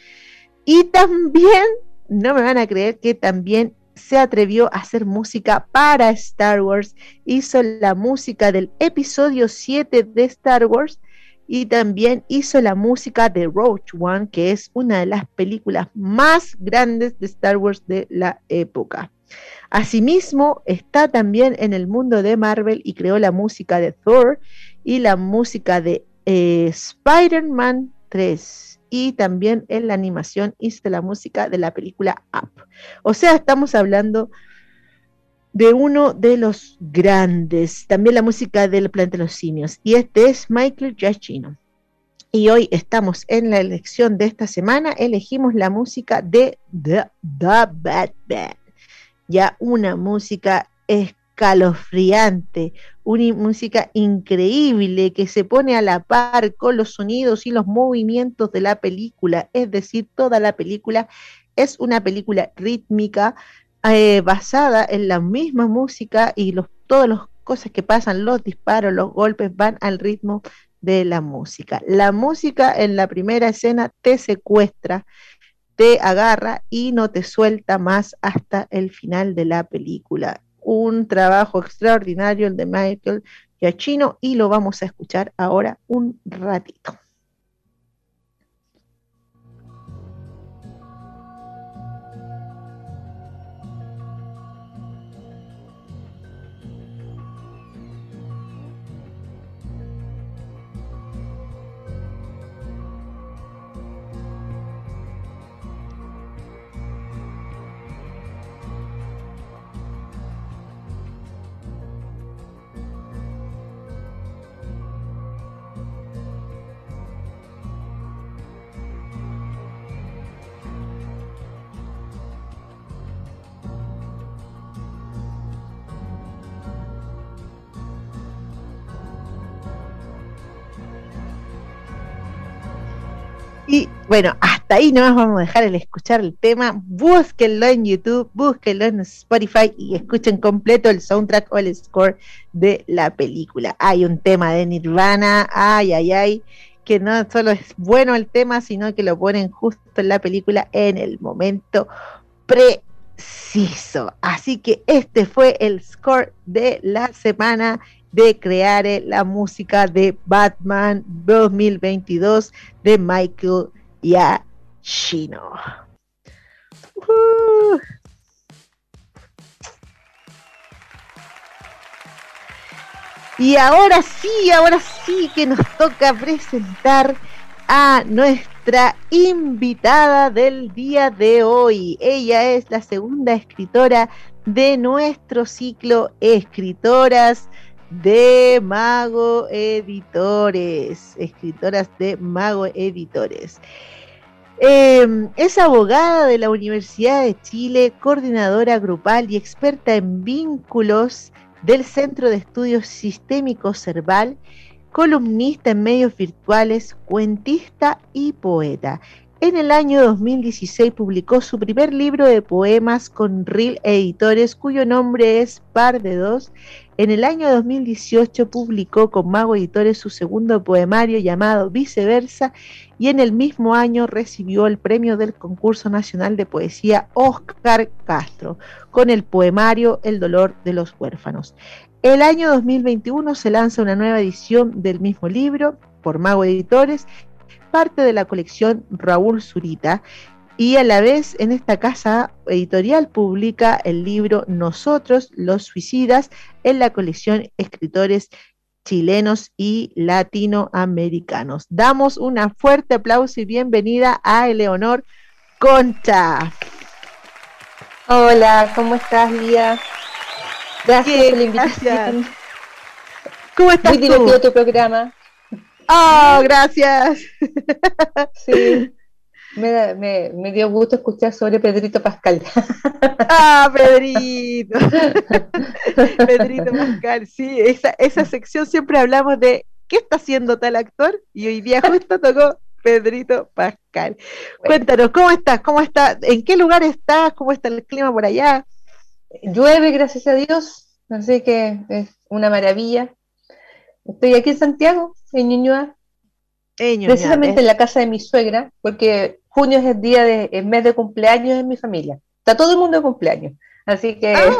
Y también, no me van a creer que también se atrevió a hacer música para Star Wars, hizo la música del episodio 7 de Star Wars y también hizo la música de Roach One, que es una de las películas más grandes de Star Wars de la época. Asimismo, está también en el mundo de Marvel y creó la música de Thor y la música de eh, Spider-Man 3 y también en la animación hizo la música de la película Up. O sea, estamos hablando de uno de los grandes, también la música del planeta de los simios, y este es Michael Giacchino. Y hoy estamos en la elección de esta semana, elegimos la música de The, The Bad Band, ya una música escalofriante, una música increíble que se pone a la par con los sonidos y los movimientos de la película, es decir, toda la película es una película rítmica, eh, basada en la misma música y los, todas las cosas que pasan, los disparos, los golpes van al ritmo de la música. La música en la primera escena te secuestra, te agarra y no te suelta más hasta el final de la película. Un trabajo extraordinario el de Michael Giacchino y lo vamos a escuchar ahora un ratito. Bueno, hasta ahí nomás vamos a dejar el escuchar el tema. Búsquenlo en YouTube, búsquenlo en Spotify y escuchen completo el soundtrack o el score de la película. Hay un tema de Nirvana, ay, ay, ay, que no solo es bueno el tema, sino que lo ponen justo en la película en el momento preciso. Así que este fue el score de la semana de crear la música de Batman 2022 de Michael Giacchino. Uh. Y ahora sí, ahora sí que nos toca presentar a nuestra invitada del día de hoy. Ella es la segunda escritora de nuestro ciclo Escritoras de Mago Editores, escritoras de Mago Editores. Em, es abogada de la Universidad de Chile, coordinadora grupal y experta en vínculos del Centro de Estudios Sistémicos Cerval columnista en medios virtuales, cuentista y poeta. En el año 2016 publicó su primer libro de poemas con Real Editores, cuyo nombre es Par de Dos. En el año 2018 publicó con Mago Editores su segundo poemario llamado Viceversa y en el mismo año recibió el premio del concurso nacional de poesía Oscar Castro con el poemario El dolor de los huérfanos. El año 2021 se lanza una nueva edición del mismo libro por Mago Editores parte de la colección Raúl Zurita y a la vez en esta casa editorial publica el libro Nosotros los Suicidas en la colección Escritores chilenos y latinoamericanos. Damos un fuerte aplauso y bienvenida a Eleonor Concha. Hola, ¿cómo estás, Lía? Gracias por la invitación. ¿Cómo estás Muy divertido tu programa. Oh, gracias. Sí, me, dio gusto escuchar sobre Pedrito Pascal. Ah, Pedrito. Pedrito Pascal, sí, esa, esa sección siempre hablamos de qué está haciendo tal actor y hoy día justo tocó Pedrito Pascal. Cuéntanos, ¿cómo estás? ¿Cómo está? ¿En qué lugar estás? ¿Cómo está el clima por allá? Llueve, gracias a Dios, así que es una maravilla. Estoy aquí en Santiago, en Ñuñoa, precisamente en la casa de mi suegra, porque junio es el día de, el mes de cumpleaños en mi familia. Está todo el mundo de cumpleaños, así que... Ah,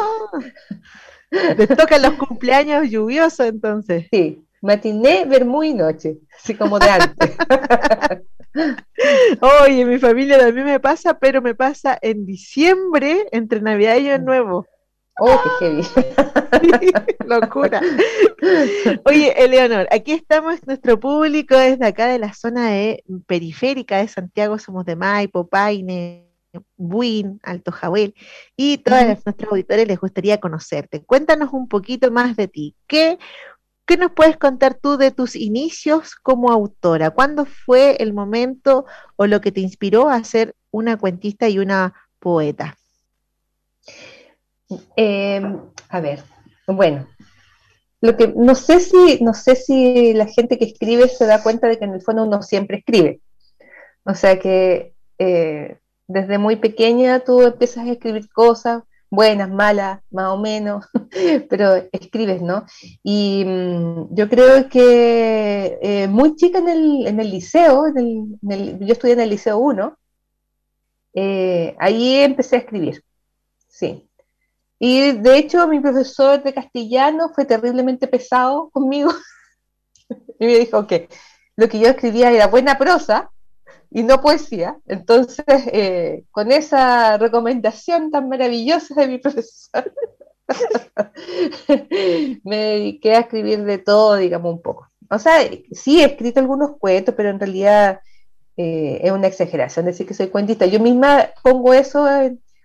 te tocan los cumpleaños lluviosos entonces. Sí, matiné, vermú y noche, así como de antes. Oye, mi familia también me pasa, pero me pasa en diciembre, entre Navidad y Año Nuevo. Oh, qué heavy. Locura. Oye, Eleonor, aquí estamos, nuestro público desde acá de la zona de, periférica de Santiago, somos de Maipo, Paine, Buin, Alto Jahuel, y todos nuestros auditores les gustaría conocerte. Cuéntanos un poquito más de ti. ¿Qué, ¿Qué nos puedes contar tú de tus inicios como autora? ¿Cuándo fue el momento o lo que te inspiró a ser una cuentista y una poeta? Em, a ver, bueno, lo que no sé si no sé si la gente que escribe se da cuenta de que en el fondo uno siempre escribe. O sea que eh, desde muy pequeña tú empiezas a escribir cosas buenas, malas, más o menos, pero escribes, ¿no? Y mm, yo creo que eh, muy chica en el, en el liceo, en el, yo estudié en el Liceo 1, eh, ahí empecé a escribir, sí. Y de hecho mi profesor de castellano fue terriblemente pesado conmigo y me dijo que lo que yo escribía era buena prosa y no poesía. Entonces, eh, con esa recomendación tan maravillosa de mi profesor, me dediqué a escribir de todo, digamos, un poco. O sea, sí he escrito algunos cuentos, pero en realidad eh, es una exageración decir que soy cuentista. Yo misma pongo eso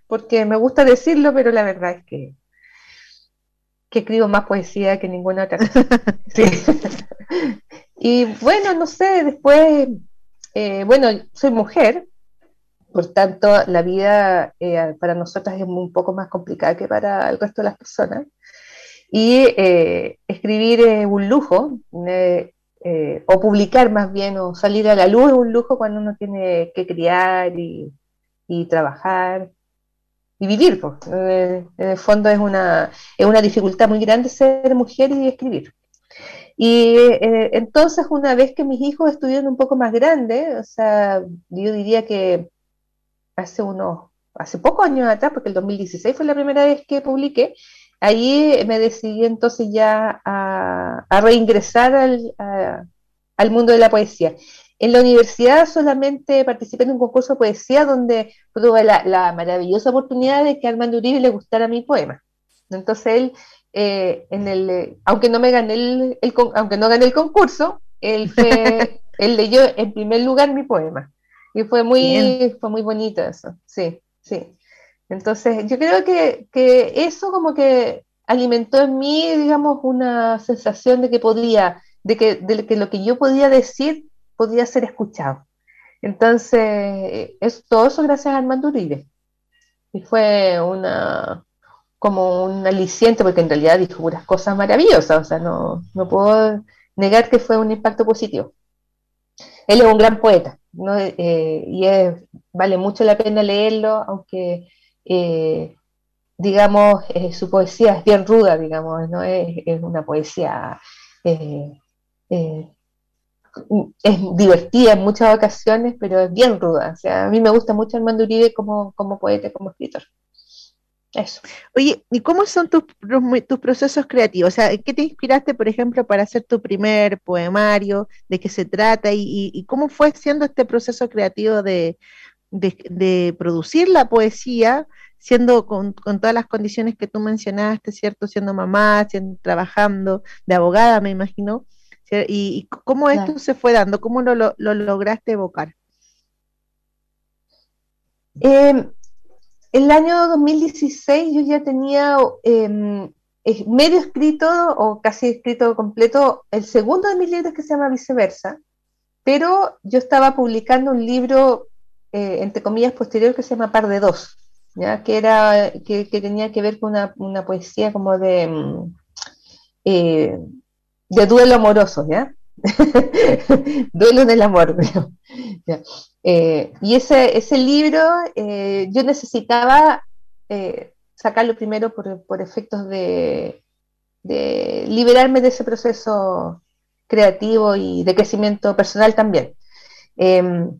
porque me gusta decirlo, pero la verdad es que, que escribo más poesía que ninguna otra cosa. y bueno, no sé, después, eh, bueno, soy mujer, por tanto, la vida eh, para nosotras es un poco más complicada que para el resto de las personas. Y eh, escribir es un lujo, o publicar más bien, o salir a la luz es un lujo cuando uno tiene que criar y, y trabajar y vivir. Pues. en el fondo es una, es una dificultad muy grande ser mujer y escribir. Y eh, entonces una vez que mis hijos estuvieron un poco más grandes, o sea, yo diría que hace unos, hace pocos años atrás, porque el 2016 fue la primera vez que publiqué, ahí me decidí entonces ya a, reingresar al, al mundo de la poesía. En la universidad solamente participé en un concurso de poesía donde tuve la, maravillosa oportunidad de que a Armando Uribe le gustara mi poema. Entonces él, eh, en el, aunque no me gané el, aunque no gané el concurso, él fue, él leyó en primer lugar mi poema. Y fue muy, fue muy bonito eso, sí, sí. Entonces, yo creo que, que, eso como que alimentó en mí, digamos, una sensación de que podía, de que, de que lo que yo podía decir podía ser escuchado. Entonces, es todo eso gracias a Armando Uribe. Y fue una como un aliciente, porque en realidad dijo unas cosas maravillosas, o sea, no, no puedo negar que fue un impacto positivo. Él es un gran poeta, ¿no? Eh, y vale mucho la pena leerlo, aunque, eh, digamos, eh, su poesía es bien ruda, digamos, ¿no? Es, una poesía, es divertida en muchas ocasiones, pero es bien ruda. O sea, a mí me gusta mucho Armando Uribe como, como poeta, como escritor. Eso. Oye, ¿y cómo son tus, tus procesos creativos? O sea, ¿qué te inspiraste, por ejemplo, para hacer tu primer poemario? ¿De qué se trata? ¿Y, cómo fue siendo este proceso creativo de, producir la poesía, siendo con, todas las condiciones que tú mencionaste, ¿cierto? Siendo mamá, siendo, trabajando de abogada, me imagino. ¿Y, cómo esto se fue dando? ¿Cómo lo, lo, lograste evocar? Eh, el año 2016 yo ya tenía em, medio escrito o casi escrito completo el segundo de mis libros que se llama Viceversa, pero yo estaba publicando un libro, eh, entre comillas, posterior que se llama Par de Dos, ¿ya? Que, era, que, tenía que ver con una, poesía como de, em, eh, de duelo amoroso, ¿ya? duelo en el amor, ¿ya? Eh, y ese, ese libro eh, yo necesitaba eh, sacarlo primero por, efectos de, liberarme de ese proceso creativo y de crecimiento personal también. Em,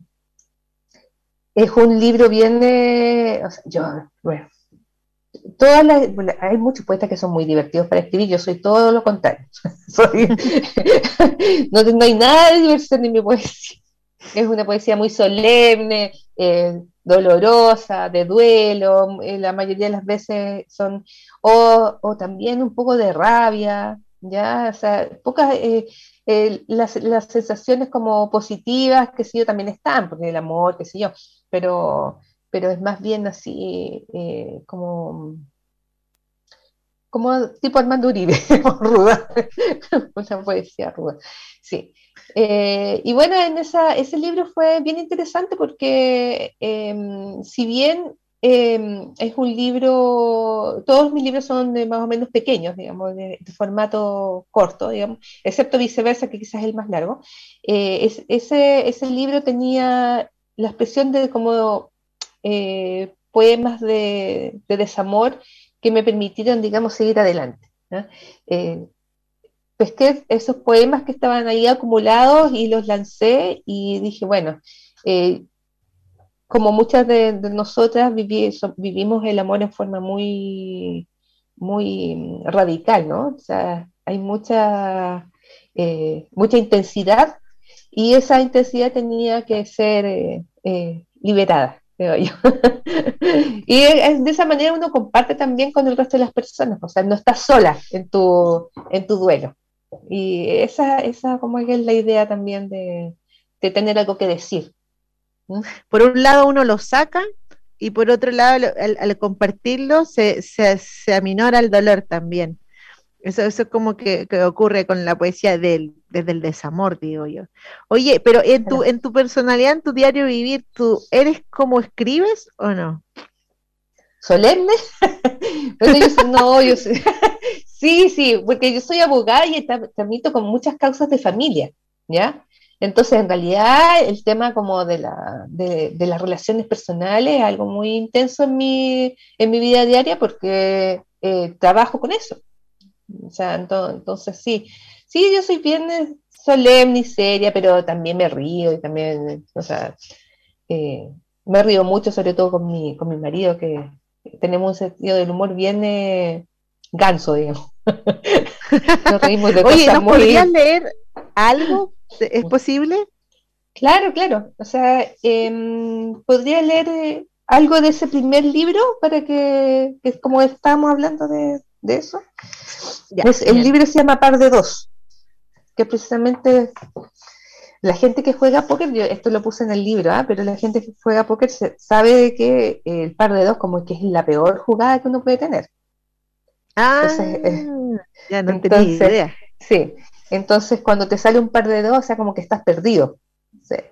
es un libro bien, yo, bueno, todas las, hay muchos poetas que son muy divertidos para escribir, yo soy todo lo contrario. no, no hay nada de diversión en mi poesía es una poesía muy solemne, eh, dolorosa, de duelo, eh, la mayoría de las veces son, o, también un poco de rabia, ¿ya? O sea, pocas, eh, las, sensaciones como positivas, que sí, yo, también están, porque el amor, qué sé yo, pero, pero es más bien así, como como tipo Armando Uribe, ruda, una poesía ruda, sí. Eh, y bueno, en esa, ese libro fue bien interesante porque em, si bien em, es un libro, todos mis libros son de más o menos pequeños, digamos, de, formato corto, digamos, excepto viceversa, que quizás es el más largo, eh, ese, ese libro tenía la expresión de como eh, poemas de, desamor que me permitieron, digamos, seguir adelante pesqué esos poemas que estaban ahí acumulados y los lancé y dije, bueno, eh, como muchas de, nosotras vivimos el amor en forma muy, muy radical, ¿no? O sea, hay mucha, eh, mucha intensidad y esa intensidad tenía que ser eh, liberada. Y de esa manera uno comparte también con el resto de las personas, o sea, no estás sola en tu, en tu duelo. Y esa, esa como es la idea también de, tener algo que decir. Por un lado uno lo saca y por otro lado al, compartirlo se, se, aminora el dolor también. Eso, eso es como que, ocurre con la poesía del, desde el desamor, digo yo. Oye, pero en tu, en tu personalidad, en tu diario vivir, ¿tú eres como escribes o no? ¿Solemne? no, yo soy, Sí, sí, porque yo soy abogada y tramito con muchas causas de familia, ¿ya? Entonces, en realidad, el tema como de, la, de, las relaciones personales es algo muy intenso en mi, en mi vida diaria porque eh, trabajo con eso. O sea, entonces, sí, sí, yo soy bien solemne y seria, pero también me río y también, o sea, eh, me río mucho, sobre todo con mi, con mi marido, que tenemos un sentido del humor bien eh, ganso, digamos. Oye, ¿nos podrías leer algo? ¿Es posible? Claro, claro. O sea, em, podría leer eh, algo de ese primer libro para que, como estábamos hablando de, eso. Pues, el libro se llama Par de Dos, que precisamente la gente que juega póker, yo esto lo puse en el libro, ¿ah? pero la gente que juega póker sabe que el par de dos como que es la peor jugada que uno puede tener. Ah, eh, ya no entonces, idea. Sí, entonces cuando te sale un par de dos, o sea, como que estás perdido.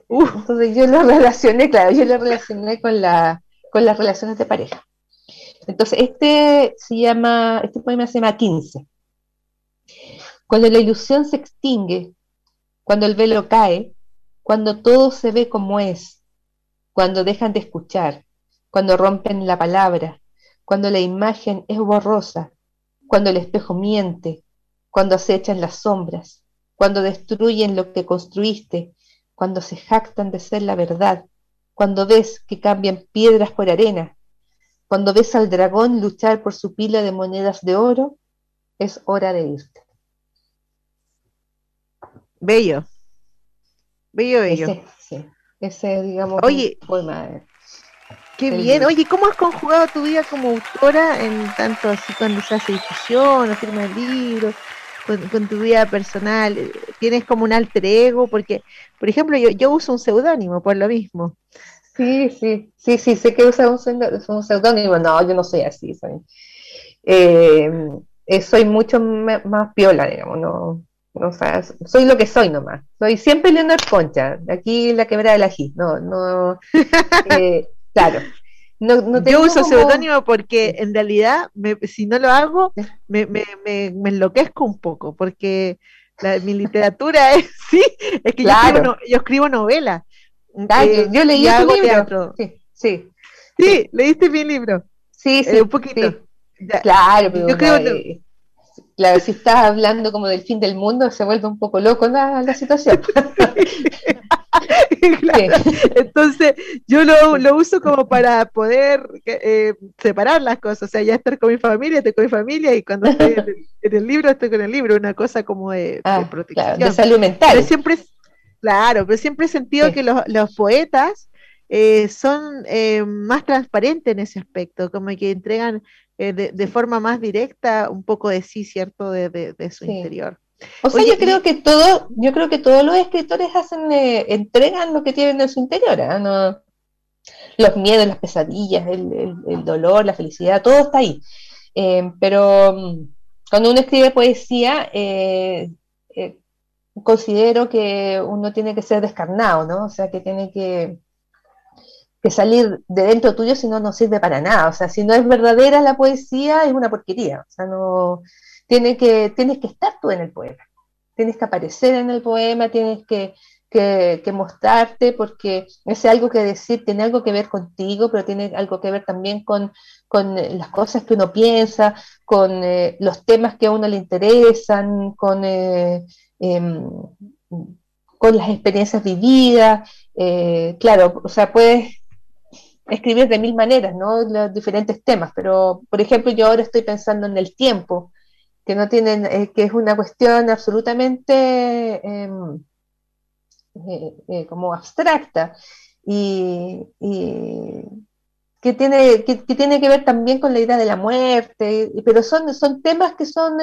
entonces yo lo relacioné, claro, yo lo relacioné con, la, con las relaciones de pareja. Entonces este se llama, este poema se llama 15. cuando la ilusión se extingue, cuando el velo cae, cuando todo se ve como es, cuando dejan de escuchar, cuando rompen la palabra, cuando la imagen es borrosa, cuando el espejo miente, cuando acechan las sombras, cuando destruyen lo que construiste, cuando se jactan de ser la verdad, cuando ves que cambian piedras por arena, cuando ves al dragón luchar por su pila de monedas de oro, es hora de irte. Bello. Bello, bello. Ese, sí, ese digamos, Oye, poema. Qué bien. Oye, ¿cómo has conjugado tu vida como autora en tanto así cuando se hace difusión o firma libros? Con, tu vida personal, tienes como un alter ego, porque, por ejemplo, yo, yo uso un seudónimo por lo mismo. Sí, sí, sí, sí, sé que usa un, seudónimo. No, yo no soy así, soy, eh, soy mucho más piola, digamos, no, o sea, soy lo que soy nomás. Soy siempre Leonor Concha, aquí la quebrada del ají. No, no, eh, claro. Yo uso seudónimo porque en realidad, si no lo hago, me, me, me, enloquezco un poco, porque mi literatura es, sí, es que yo, escribo novelas. Eh, yo, leí tu libro. Sí, sí, sí. leíste mi libro. Sí, eh, sí. un poquito. Claro, pero yo creo, claro, si estás hablando como del fin del mundo, se vuelve un poco loco la, la situación. Entonces, yo lo, uso como para poder eh, separar las cosas, o sea, ya estar con mi familia, estoy con mi familia, y cuando estoy en el, libro, estoy con el libro, una cosa como de, ah, protección. de salud mental. Pero siempre, claro, pero siempre he sentido que los, los poetas eh, son eh, más transparentes en ese aspecto, como que entregan eh, de, forma más directa un poco de sí, ¿cierto? De, de, su interior. O sea, yo creo que todo, yo creo que todos los escritores hacen, entregan lo que tienen en su interior, ¿ah? los miedos, las pesadillas, el, el, dolor, la felicidad, todo está ahí. pero mm, cuando uno escribe poesía, considero que uno tiene que ser descarnado, ¿no? O sea, que tiene que, que salir de dentro tuyo, si no, no sirve para nada. O sea, si no es verdadera la poesía, es una porquería. O sea, no, tiene que, tienes que estar tú en el poema. Tienes que aparecer en el poema, tienes que, que, mostrarte, porque es algo que decir, tiene algo que ver contigo, pero tiene algo que ver también con, con las cosas que uno piensa, con eh, los temas que a uno le interesan, con, eh, con las experiencias vividas. Eh, claro, o sea, puedes escribir de mil maneras, ¿no? Los diferentes temas, pero por ejemplo yo ahora estoy pensando en el tiempo, que no tienen, eh, que es una cuestión absolutamente em, eh, como abstracta y, que, tiene, que, tiene que ver también con la idea de la muerte, pero son, son temas que son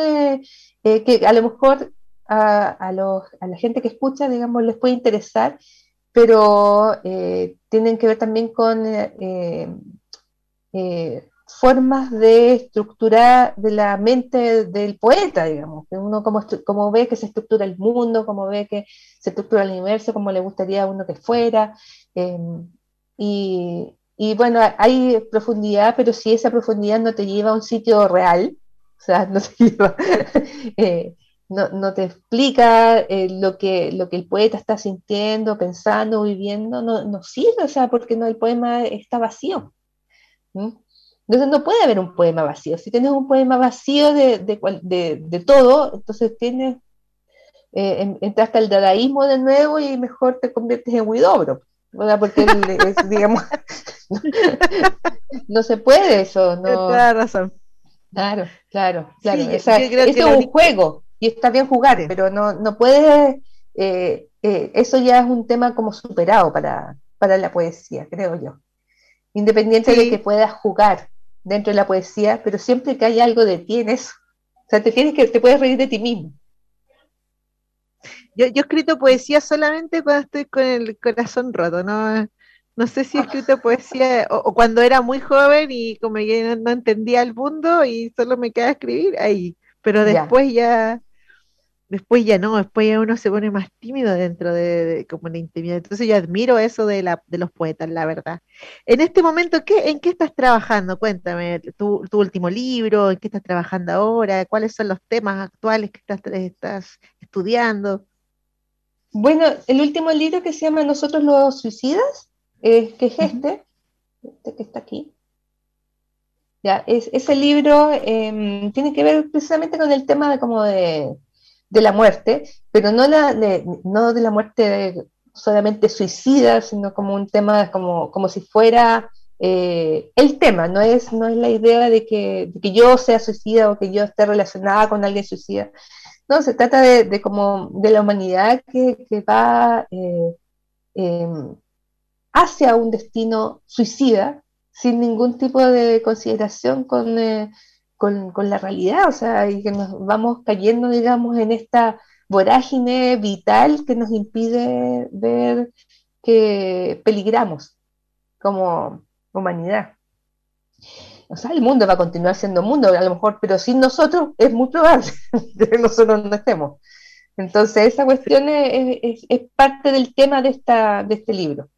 que a lo mejor a, a, los, a la gente que escucha, digamos, les puede interesar pero eh, tienen que ver también con eh, eh, formas de estructurar de la mente del poeta, digamos, que uno como, ve que se estructura el mundo, como ve que se estructura el universo, como le gustaría a uno que fuera. Y, y, bueno, hay profundidad, pero si esa profundidad no te lleva a un sitio real, o sea, no te lleva no, te explica eh, lo, que, lo que el poeta está sintiendo, pensando, viviendo, no, no sirve, o sea, porque no, el poema está vacío. Entonces no puede haber un poema vacío. Si tienes un poema vacío de, de, todo, entonces tienes, eh, entraste al dadaísmo de nuevo y mejor te conviertes en Huidobro. Porque, digamos, no, se puede eso. No. Tienes razón. Claro, claro, claro. esto es un juego y está bien jugar, pero no, no puedes, eh, eh, eso ya es un tema como superado para, la poesía, creo yo. Independiente de que puedas jugar dentro de la poesía, pero siempre que hay algo de ti en eso. O sea, te tienes que, te puedes reír de ti mismo. Yo, yo he escrito poesía solamente cuando estoy con el corazón roto, no, no sé si he escrito poesía o, cuando era muy joven y como que no, entendía el mundo y solo me quedaba escribir ahí, pero después ya después ya no, después ya uno se pone más tímido dentro de, como la intimidad. Entonces yo admiro eso de, la, de los poetas, la verdad. En este momento, ¿qué, ¿en qué estás trabajando? Cuéntame, tu, último libro, ¿en qué estás trabajando ahora? ¿Cuáles son los temas actuales que estás, estás estudiando? Bueno, el último libro que se llama Nosotros los suicidas, que es este, este que está aquí. Ya, es, ese libro em, tiene que ver precisamente con el tema de como de de la muerte, pero no, la, de, no de la muerte solamente suicida, sino como un tema, como, como si fuera eh, el tema, no es, no es la idea de que, que, yo sea suicida o que yo esté relacionada con alguien suicida. No, se trata de, como de la humanidad que, que va eh, em, hacia un destino suicida sin ningún tipo de consideración con, eh, con, la realidad, o sea, y que nos vamos cayendo, digamos, en esta vorágine vital que nos impide ver que peligramos como humanidad. O sea, el mundo va a continuar siendo mundo, a lo mejor, pero sin nosotros es muy probable que nosotros no estemos. Entonces, esa cuestión es, parte del tema de, esta, de este libro.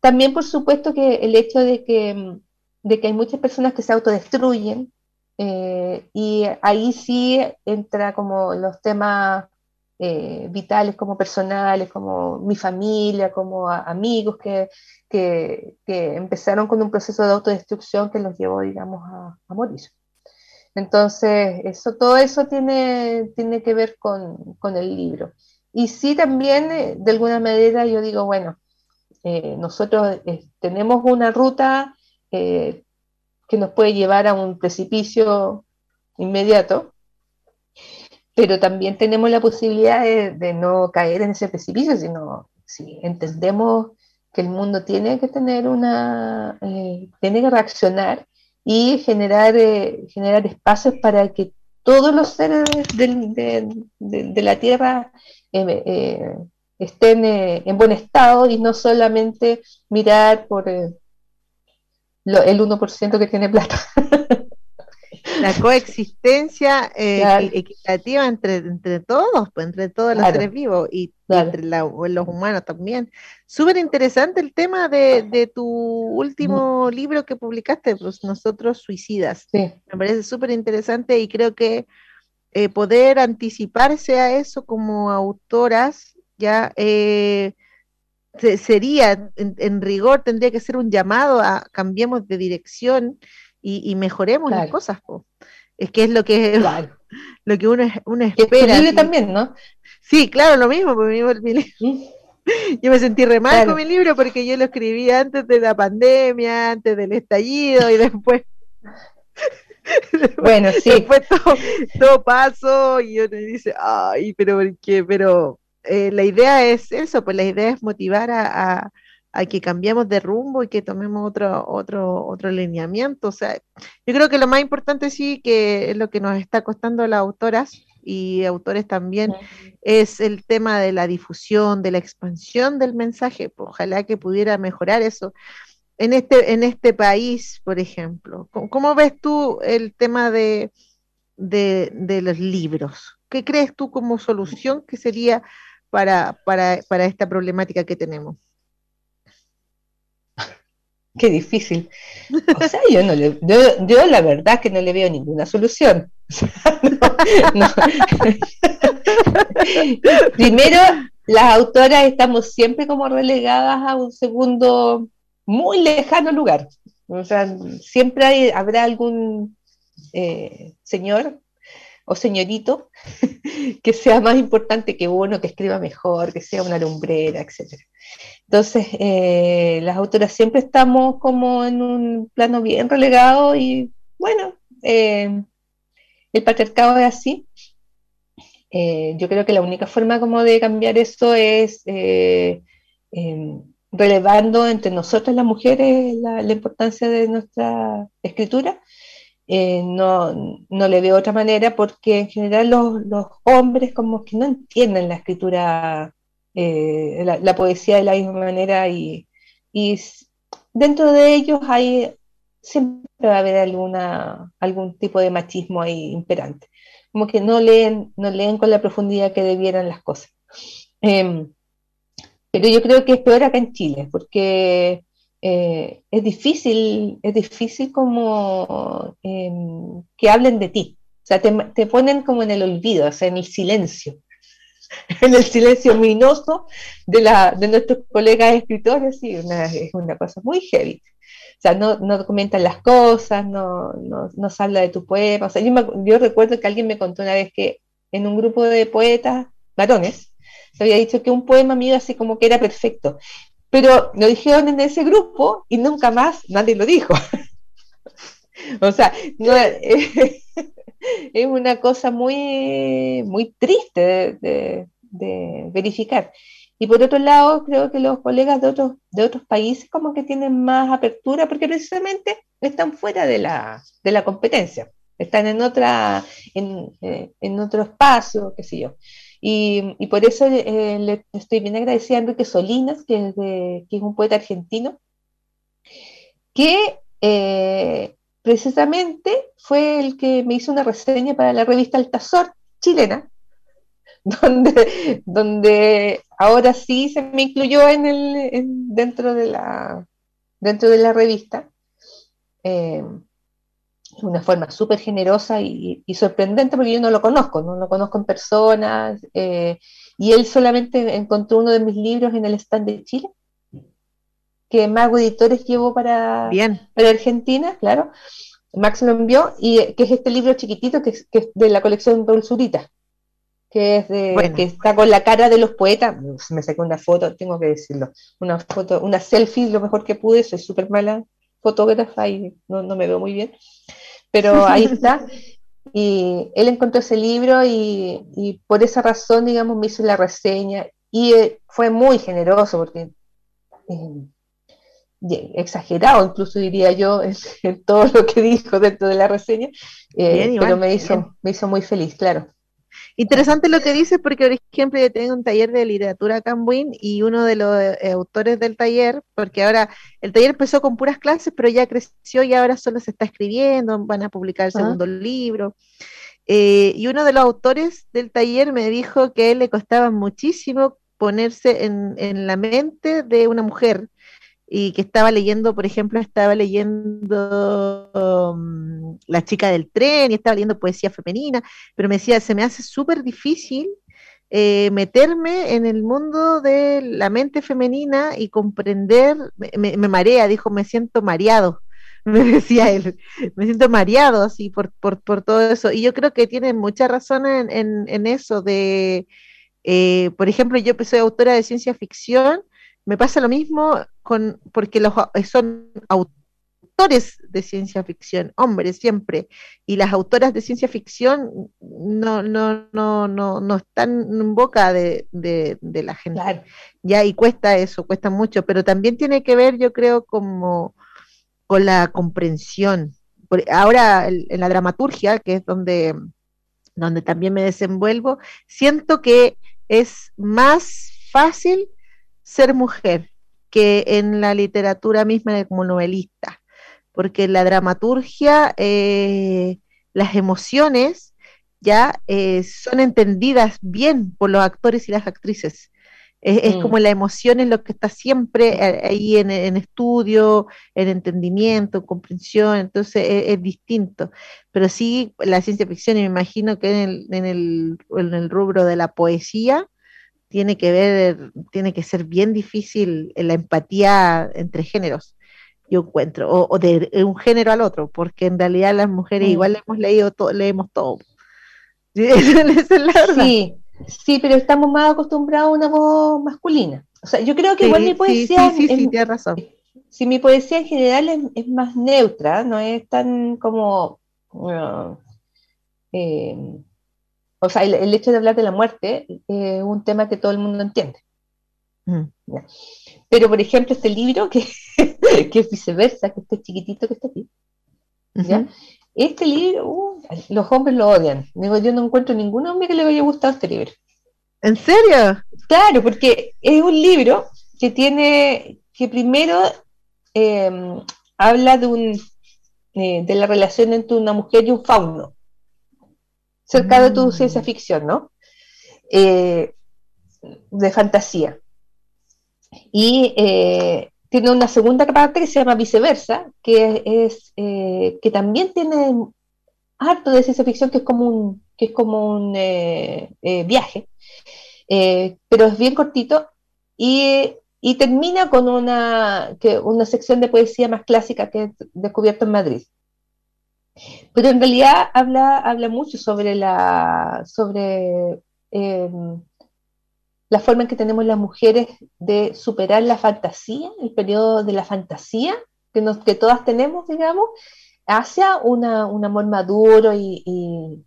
También, por supuesto, que el hecho de que, de que hay muchas personas que se autodestruyen, eh, y ahí sí entra como los temas eh, vitales como personales, como mi familia, como amigos que, que, empezaron con un proceso de autodestrucción que los llevó, digamos, a, morir. Entonces, eso, todo eso tiene, tiene que ver con, con el libro. Y sí también, eh, de alguna manera, yo digo, bueno, nosotros tenemos una ruta que nos puede llevar a un precipicio inmediato, pero también tenemos la posibilidad de, no caer en ese precipicio, sino si entendemos que el mundo tiene que tener una, eh, tiene que reaccionar y generar, eh, generar espacios para que todos los seres de, la Tierra eh, estén en buen estado y no solamente mirar por el 1% que tiene plata. La coexistencia eh, equitativa entre, entre todos, pues, entre todos los seres vivos y entre los humanos también. Súper interesante el tema de, tu último libro que publicaste, pues Nosotros Suicidas. Me parece súper interesante y creo que eh, poder anticiparse a eso como autoras ya eh, sería, en, rigor, tendría que ser un llamado a cambiemos de dirección y, mejoremos las cosas. Es que es lo que, lo que uno, uno espera. Y también, ¿no? Sí, claro, lo mismo. Yo me sentí re mal con mi libro porque yo lo escribí antes de la pandemia, antes del estallido y después. bueno, sí. Después todo, todo pasó y uno dice, ay, pero ¿por qué? Pero eh, la idea es eso, pues la idea es motivar a, que cambiemos de rumbo y que tomemos otro, otro, otro alineamiento. O sea, yo creo que lo más importante sí, que es lo que nos está costando a las autoras y autores también, es el tema de la difusión, de la expansión del mensaje. Pues, ojalá que pudiera mejorar eso. En este, en este país, por ejemplo, ¿cómo, ves tú el tema de, de los libros? ¿Qué crees tú como solución que sería para, para, para esta problemática que tenemos? Qué difícil. O sea, yo, no le, yo, la verdad que no le veo ninguna solución. Primero, las autoras estamos siempre como relegadas a un segundo muy lejano lugar. O sea, siempre habrá algún eh, señor o señorito que sea más importante que uno, que escriba mejor, que sea una lumbrera, etc. Entonces, eh, las autoras siempre estamos como en un plano bien relegado y bueno, eh, el patriarcado es así. Eh, yo creo que la única forma como de cambiar eso es em, relevando entre nosotras las mujeres la importancia de nuestra escritura eh, no, no, le veo otra manera porque en general los, hombres como que no entienden la escritura, eh, la, poesía de la misma manera y, dentro de ellos hay siempre va a haber alguna, algún tipo de machismo ahí imperante. como que no leen, no leen con la profundidad que debieran las cosas. Em, pero yo creo que es peor acá en Chile, porque eh, es difícil, es difícil como em, que hablen de ti. O sea, te, ponen como en el olvido, o sea, en el silencio, en el silencio ominoso de, la, de nuestros colegas escritores, y es una cosa muy heavy. O sea, no, no documentan las cosas, no, no, no, se habla de tu poema. O sea, yo, yo recuerdo que alguien me contó una vez que en un grupo de poetas varones se había dicho que un poema mío así como que era perfecto. Pero lo dijeron en ese grupo y nunca más nadie lo dijo. o sea, es una cosa muy, muy triste de, verificar. Y por otro lado, creo que los colegas de otros, de otros países como que tienen más apertura porque precisamente están fuera de la, de la competencia, están en, otra, en, eh, en otro espacio, qué sé yo. Y, por eso eh, le estoy bien agradecida a Enrique Solinas, que es, que es un poeta argentino, que eh, precisamente fue el que me hizo una reseña para la revista Altazor chilena, donde, donde ahora sí se me incluyó en el, dentro, de la, dentro de la revista. Eh, de una forma súper generosa y, sorprendente porque yo no lo conozco, no lo conozco en persona, eh, y él solamente encontró uno de mis libros en el stand de Chile, que Mago Editores llevó para, para Argentina, claro. Max lo envió, y que es este libro chiquitito que es, de la colección Raúl Zurita, que es de, que está con la cara de los poetas. Me saqué una foto, tengo que decirlo, una foto, una selfie, lo mejor que pude, soy súper mala fotógrafa y no, no me veo muy bien pero ahí está. Y él encontró ese libro y, por esa razón, digamos, me hizo la reseña y eh, fue muy generoso porque eh, exagerado, incluso diría yo, en, todo lo que dijo dentro de la reseña, eh, pero me hizo, me hizo muy feliz, claro. Interesante lo que dices, porque por ejemplo yo tengo un taller de literatura acá y uno de los eh, autores del taller, porque ahora el taller empezó con puras clases, pero ya creció y ahora solo se está escribiendo, van a publicar el ah. segundo libro. Eh, y uno de los autores del taller me dijo que a él le costaba muchísimo ponerse en, en la mente de una mujer y que estaba leyendo, por ejemplo, estaba leyendo um, La chica del tren y estaba leyendo poesía femenina, pero me decía, se me hace súper difícil eh, meterme en el mundo de la mente femenina y comprender, me, marea, dijo, me siento mareado, me decía él, me siento mareado así por, por, por, todo eso. Y yo creo que tiene mucha razón en, en, eso de, eh, por ejemplo, yo soy autora de ciencia ficción, me pasa lo mismo con, porque los, eh, son autores de ciencia ficción, hombres siempre, y las autoras de ciencia ficción no, no, no, no, no están en boca de, la gente. Ya, y cuesta eso, cuesta mucho, pero también tiene que ver, yo creo, como con la comprensión. ahora en la dramaturgia, que es donde, donde también me desenvuelvo, siento que es más fácil ser mujer que en la literatura misma como novelista, porque en la dramaturgia eh, las emociones ya eh, son entendidas bien por los actores y las actrices. Es, mm. como la emoción es lo que está siempre eh, ahí en, estudio, en entendimiento, comprensión, entonces es, distinto. Pero sí, la ciencia ficción, y me imagino que en el, en el, en el rubro de la poesía, tiene que ver, tiene que ser bien difícil la empatía entre géneros, yo encuentro, o, de un género al otro, porque en realidad las mujeres mm. igual hemos leído todo, leemos todo. Sí, sí, pero estamos más acostumbrados a una voz masculina. O sea, yo creo que igual mi poesía. Sí, sí, sí, razón. Si mi poesía en general es, más neutra, no es tan como. eh, o sea, el, hecho de hablar de la muerte es un tema que todo el mundo entiende. Mm. Pero, por ejemplo, este libro, que, que, es viceversa, que este chiquitito que está aquí, este libro, uh, los hombres lo odian. Digo, yo no encuentro ningún hombre que le haya gustado este libro. ¿En serio? Claro, porque es un libro que tiene, que primero em, habla de, un, eh, de la relación entre una mujer y un fauno. Cerca de tu mm. ciencia ficción, ¿no? Eh, de fantasía. Y eh, tiene una segunda parte que se llama viceversa, que es eh, que también tiene harto de ciencia ficción, que es como un, que es como un viaje, pero es bien cortito y, y termina con una, que, una sección de poesía más clásica que he descubierto en Madrid. Pero en realidad habla, habla mucho sobre la, sobre, em, la forma en que tenemos las mujeres de superar la fantasía, el periodo de la fantasía que, nos, que todas tenemos, digamos, hacia una, un amor maduro y,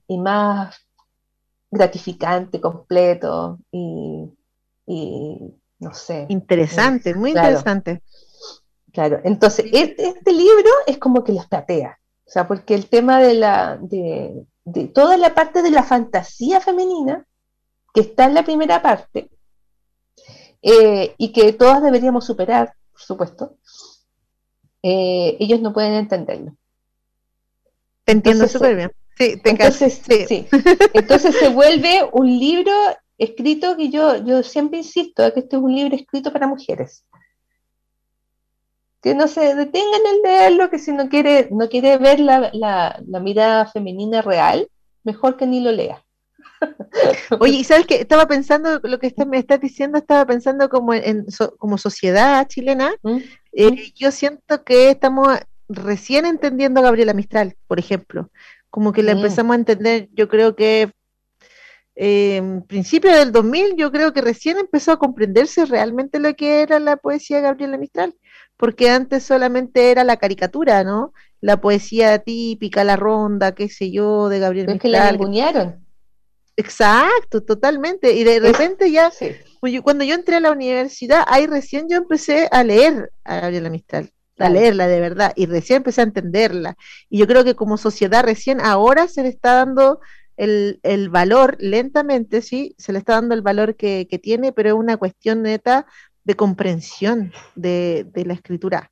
y, más gratificante, completo y, no sé. Interesante, muy interesante. Claro, entonces este, este libro es como que los platea. O sea, porque el tema de la, de, toda la parte de la fantasía femenina, que está en la primera parte, eh, y que todas deberíamos superar, por supuesto, eh, ellos no pueden entenderlo. Te entiendo súper bien. Sí, entonces, sí. entonces se vuelve un libro escrito que yo, yo siempre insisto, que este es un libro escrito para mujeres que no se detengan en leerlo, que si no quiere, no quiere ver la, mirada femenina real, mejor que ni lo lea. Oye, y sabes que estaba pensando, lo que me estás diciendo, estaba pensando como en, como sociedad chilena, ¿Mm? Eh, ¿Mm? yo siento que estamos recién entendiendo a Gabriela Mistral, por ejemplo, como que la empezamos a entender, yo creo que en principio del 2000, yo creo que recién empezó a comprenderse realmente lo que era la poesía de Gabriela Mistral, porque antes solamente era la caricatura, ¿no? La poesía típica, la ronda, qué sé yo, de Gabriel Mistral. Es que la ningunearon. Exacto, totalmente. Y de repente ya, pues cuando yo entré a la universidad, ahí recién yo empecé a leer a Gabriela Mistral, a leerla de verdad, y recién empecé a entenderla. Y yo creo que como sociedad recién ahora se le está dando el, valor, lentamente, sí, se le está dando el valor que, que tiene, pero es una cuestión neta de comprensión de, la escritura.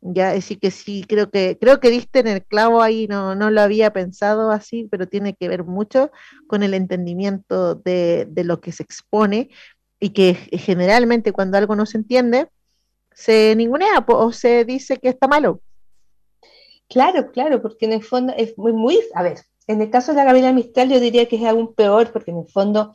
Ya, decir que sí, creo que, creo que diste en el clavo ahí, no, no lo había pensado así, pero tiene que ver mucho con el entendimiento de, lo que se expone y que generalmente cuando algo no se entiende, se ningunea o se dice que está malo. Claro, claro, porque en el fondo es muy, muy, a ver, en el caso de la Gabriela Mistral yo diría que es aún peor, porque en el fondo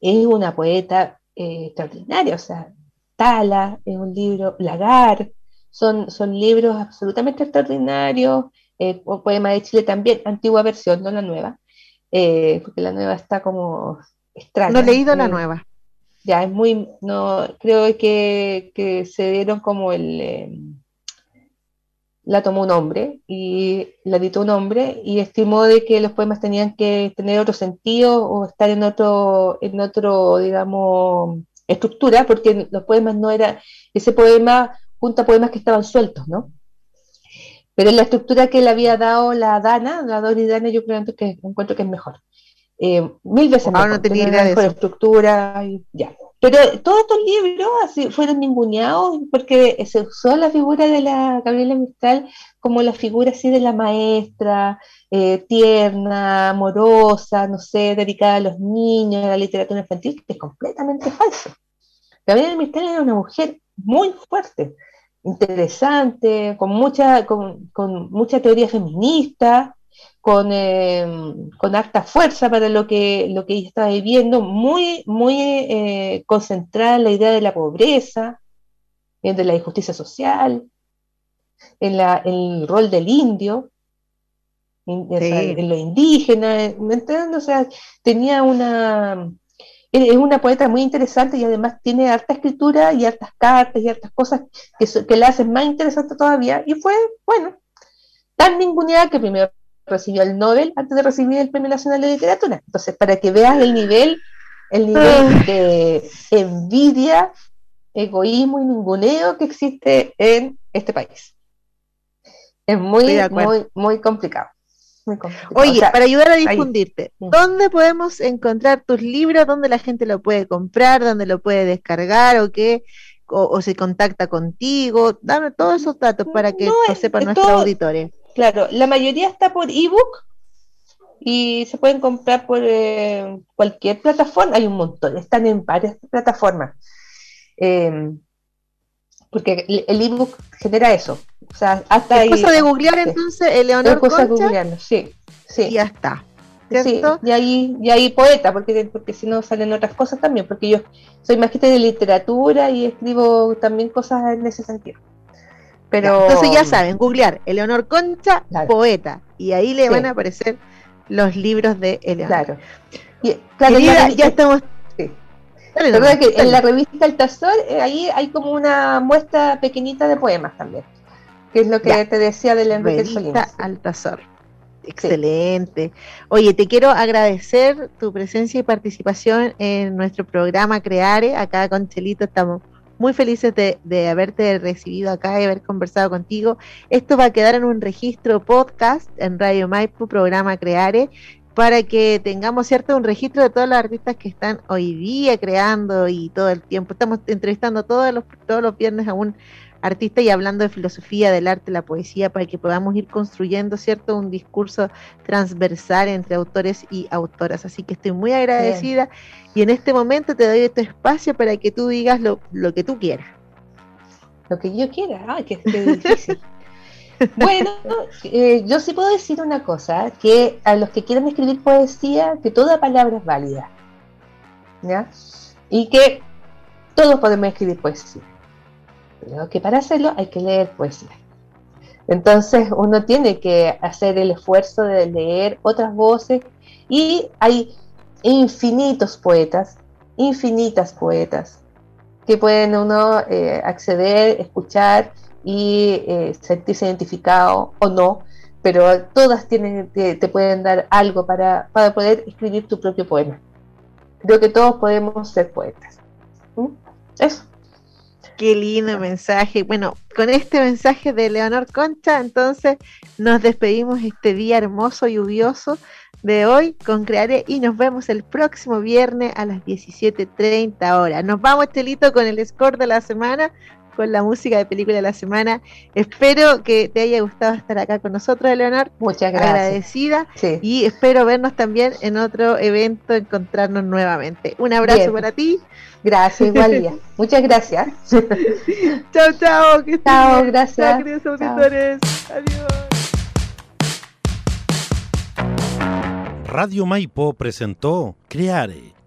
es una poeta eh, extraordinaria, o sea, Tala, es un libro, Lagar, son, son libros absolutamente extraordinarios, eh, Poema de Chile también, antigua versión, no la nueva, eh, porque la nueva está como extraña. No he leído la nueva. Ya, es muy, no, creo que, que se dieron como el, eh, la tomó un hombre y la editó un hombre y estimó de que los poemas tenían que tener otro sentido o estar en otro, en otro, digamos, estructura, porque los poemas no era, ese poema junta poemas que estaban sueltos, ¿no? Pero la estructura que le había dado la Dana, la Dori Dana, yo creo que encuentro que es mejor. Eh, mil veces mejor, no tenía idea de estructura, y, ya. Pero todos estos libros así, fueron ninguneados porque se usó la figura de la Gabriela Mistral como la figura así de la maestra, eh, tierna, amorosa, no sé, dedicada a los niños, a la literatura infantil, que es completamente falso. Gabriela Mistral era una mujer muy fuerte, interesante, con mucha, con, con mucha teoría feminista, con, eh, con harta fuerza para lo que, lo que ella estaba viviendo, muy, muy eh, concentrada en la idea de la pobreza, de la injusticia social, en, la, el rol del indio, en, lo indígena, O sea, tenía una... Es una poeta muy interesante y además tiene harta escritura y hartas cartas y hartas cosas que, que la hacen más interesante todavía. Y fue, bueno, tan ninguneada que primero recibió el Nobel antes de recibir el Premio Nacional de Literatura. Entonces, para que veas el nivel, el nivel de envidia, egoísmo y ninguneo que existe en este país. Es muy, muy, muy complicado. Oye, para ayudar a difundirte, ¿dónde podemos encontrar tus libros? ¿Dónde la gente lo puede comprar? ¿Dónde lo puede descargar? ¿O qué? O, se contacta contigo? Dame todos esos datos para que lo sepan nuestros auditores. Claro, la mayoría está por ebook, y se pueden comprar por eh, cualquier plataforma. Hay un montón, están en varias plataformas. Em, porque el ebook genera eso. O sea, hasta es cosa de googlear entonces Eleonor es cosa de sí, sí. Y ya está. Sí, y ahí, y ahí poeta, porque, porque si no salen otras cosas también, porque yo soy maestra de literatura y escribo también cosas en ese sentido. Pero, entonces ya saben, googlear Eleonor Concha, poeta, y ahí le van a aparecer los libros de Eleonor. Claro. Y, claro, ya, estamos... Sí. que en la revista El Tazor, eh, ahí hay como una muestra pequeñita de poemas también, que es lo que te decía del Enrique Revista Altazor. Excelente. Oye, te quiero agradecer tu presencia y participación en nuestro programa Creare. Acá con Chelito estamos muy felices de, haberte recibido acá y haber conversado contigo. Esto va a quedar en un registro podcast en Radio Maipo, programa Creare, para que tengamos cierto un registro de todos los artistas que están hoy día creando y todo el tiempo. Estamos entrevistando todos los, todos los viernes a un artista y hablando de filosofía, del arte, la poesía, para que podamos ir construyendo, ¿cierto?, un discurso transversal entre autores y autoras. Así que estoy muy agradecida y en este momento te doy este espacio para que tú digas lo, que tú quieras. Lo que yo quiera, ay, qué, difícil. bueno, eh, yo sí puedo decir una cosa, que a los que quieran escribir poesía, que toda palabra es válida. ¿Ya? Y que todos podemos escribir poesía pero que para hacerlo hay que leer poesía. Entonces uno tiene que hacer el esfuerzo de leer otras voces y hay infinitos poetas, infinitas poetas que pueden uno eh, acceder, escuchar y eh, sentirse identificado o no, pero todas tienen, te, pueden dar algo para, para, poder escribir tu propio poema. Creo que todos podemos ser poetas. Eso. Qué lindo mensaje. Bueno, con este mensaje de Leonor Concha, entonces nos despedimos este día hermoso, lluvioso de hoy con Creare y nos vemos el próximo viernes a las 17.30 horas. Nos vamos, Chelito, con el score de la semana, con la música de película de la semana. Espero que te haya gustado estar acá con nosotros, Leonor. Muchas gracias. Agradecida. Y espero vernos también en otro evento, encontrarnos nuevamente. Un abrazo para ti. Gracias, igual Muchas gracias. chao, chao. Que chao, gracias. Chao, auditores. Adiós. Radio Maipo presentó Creare,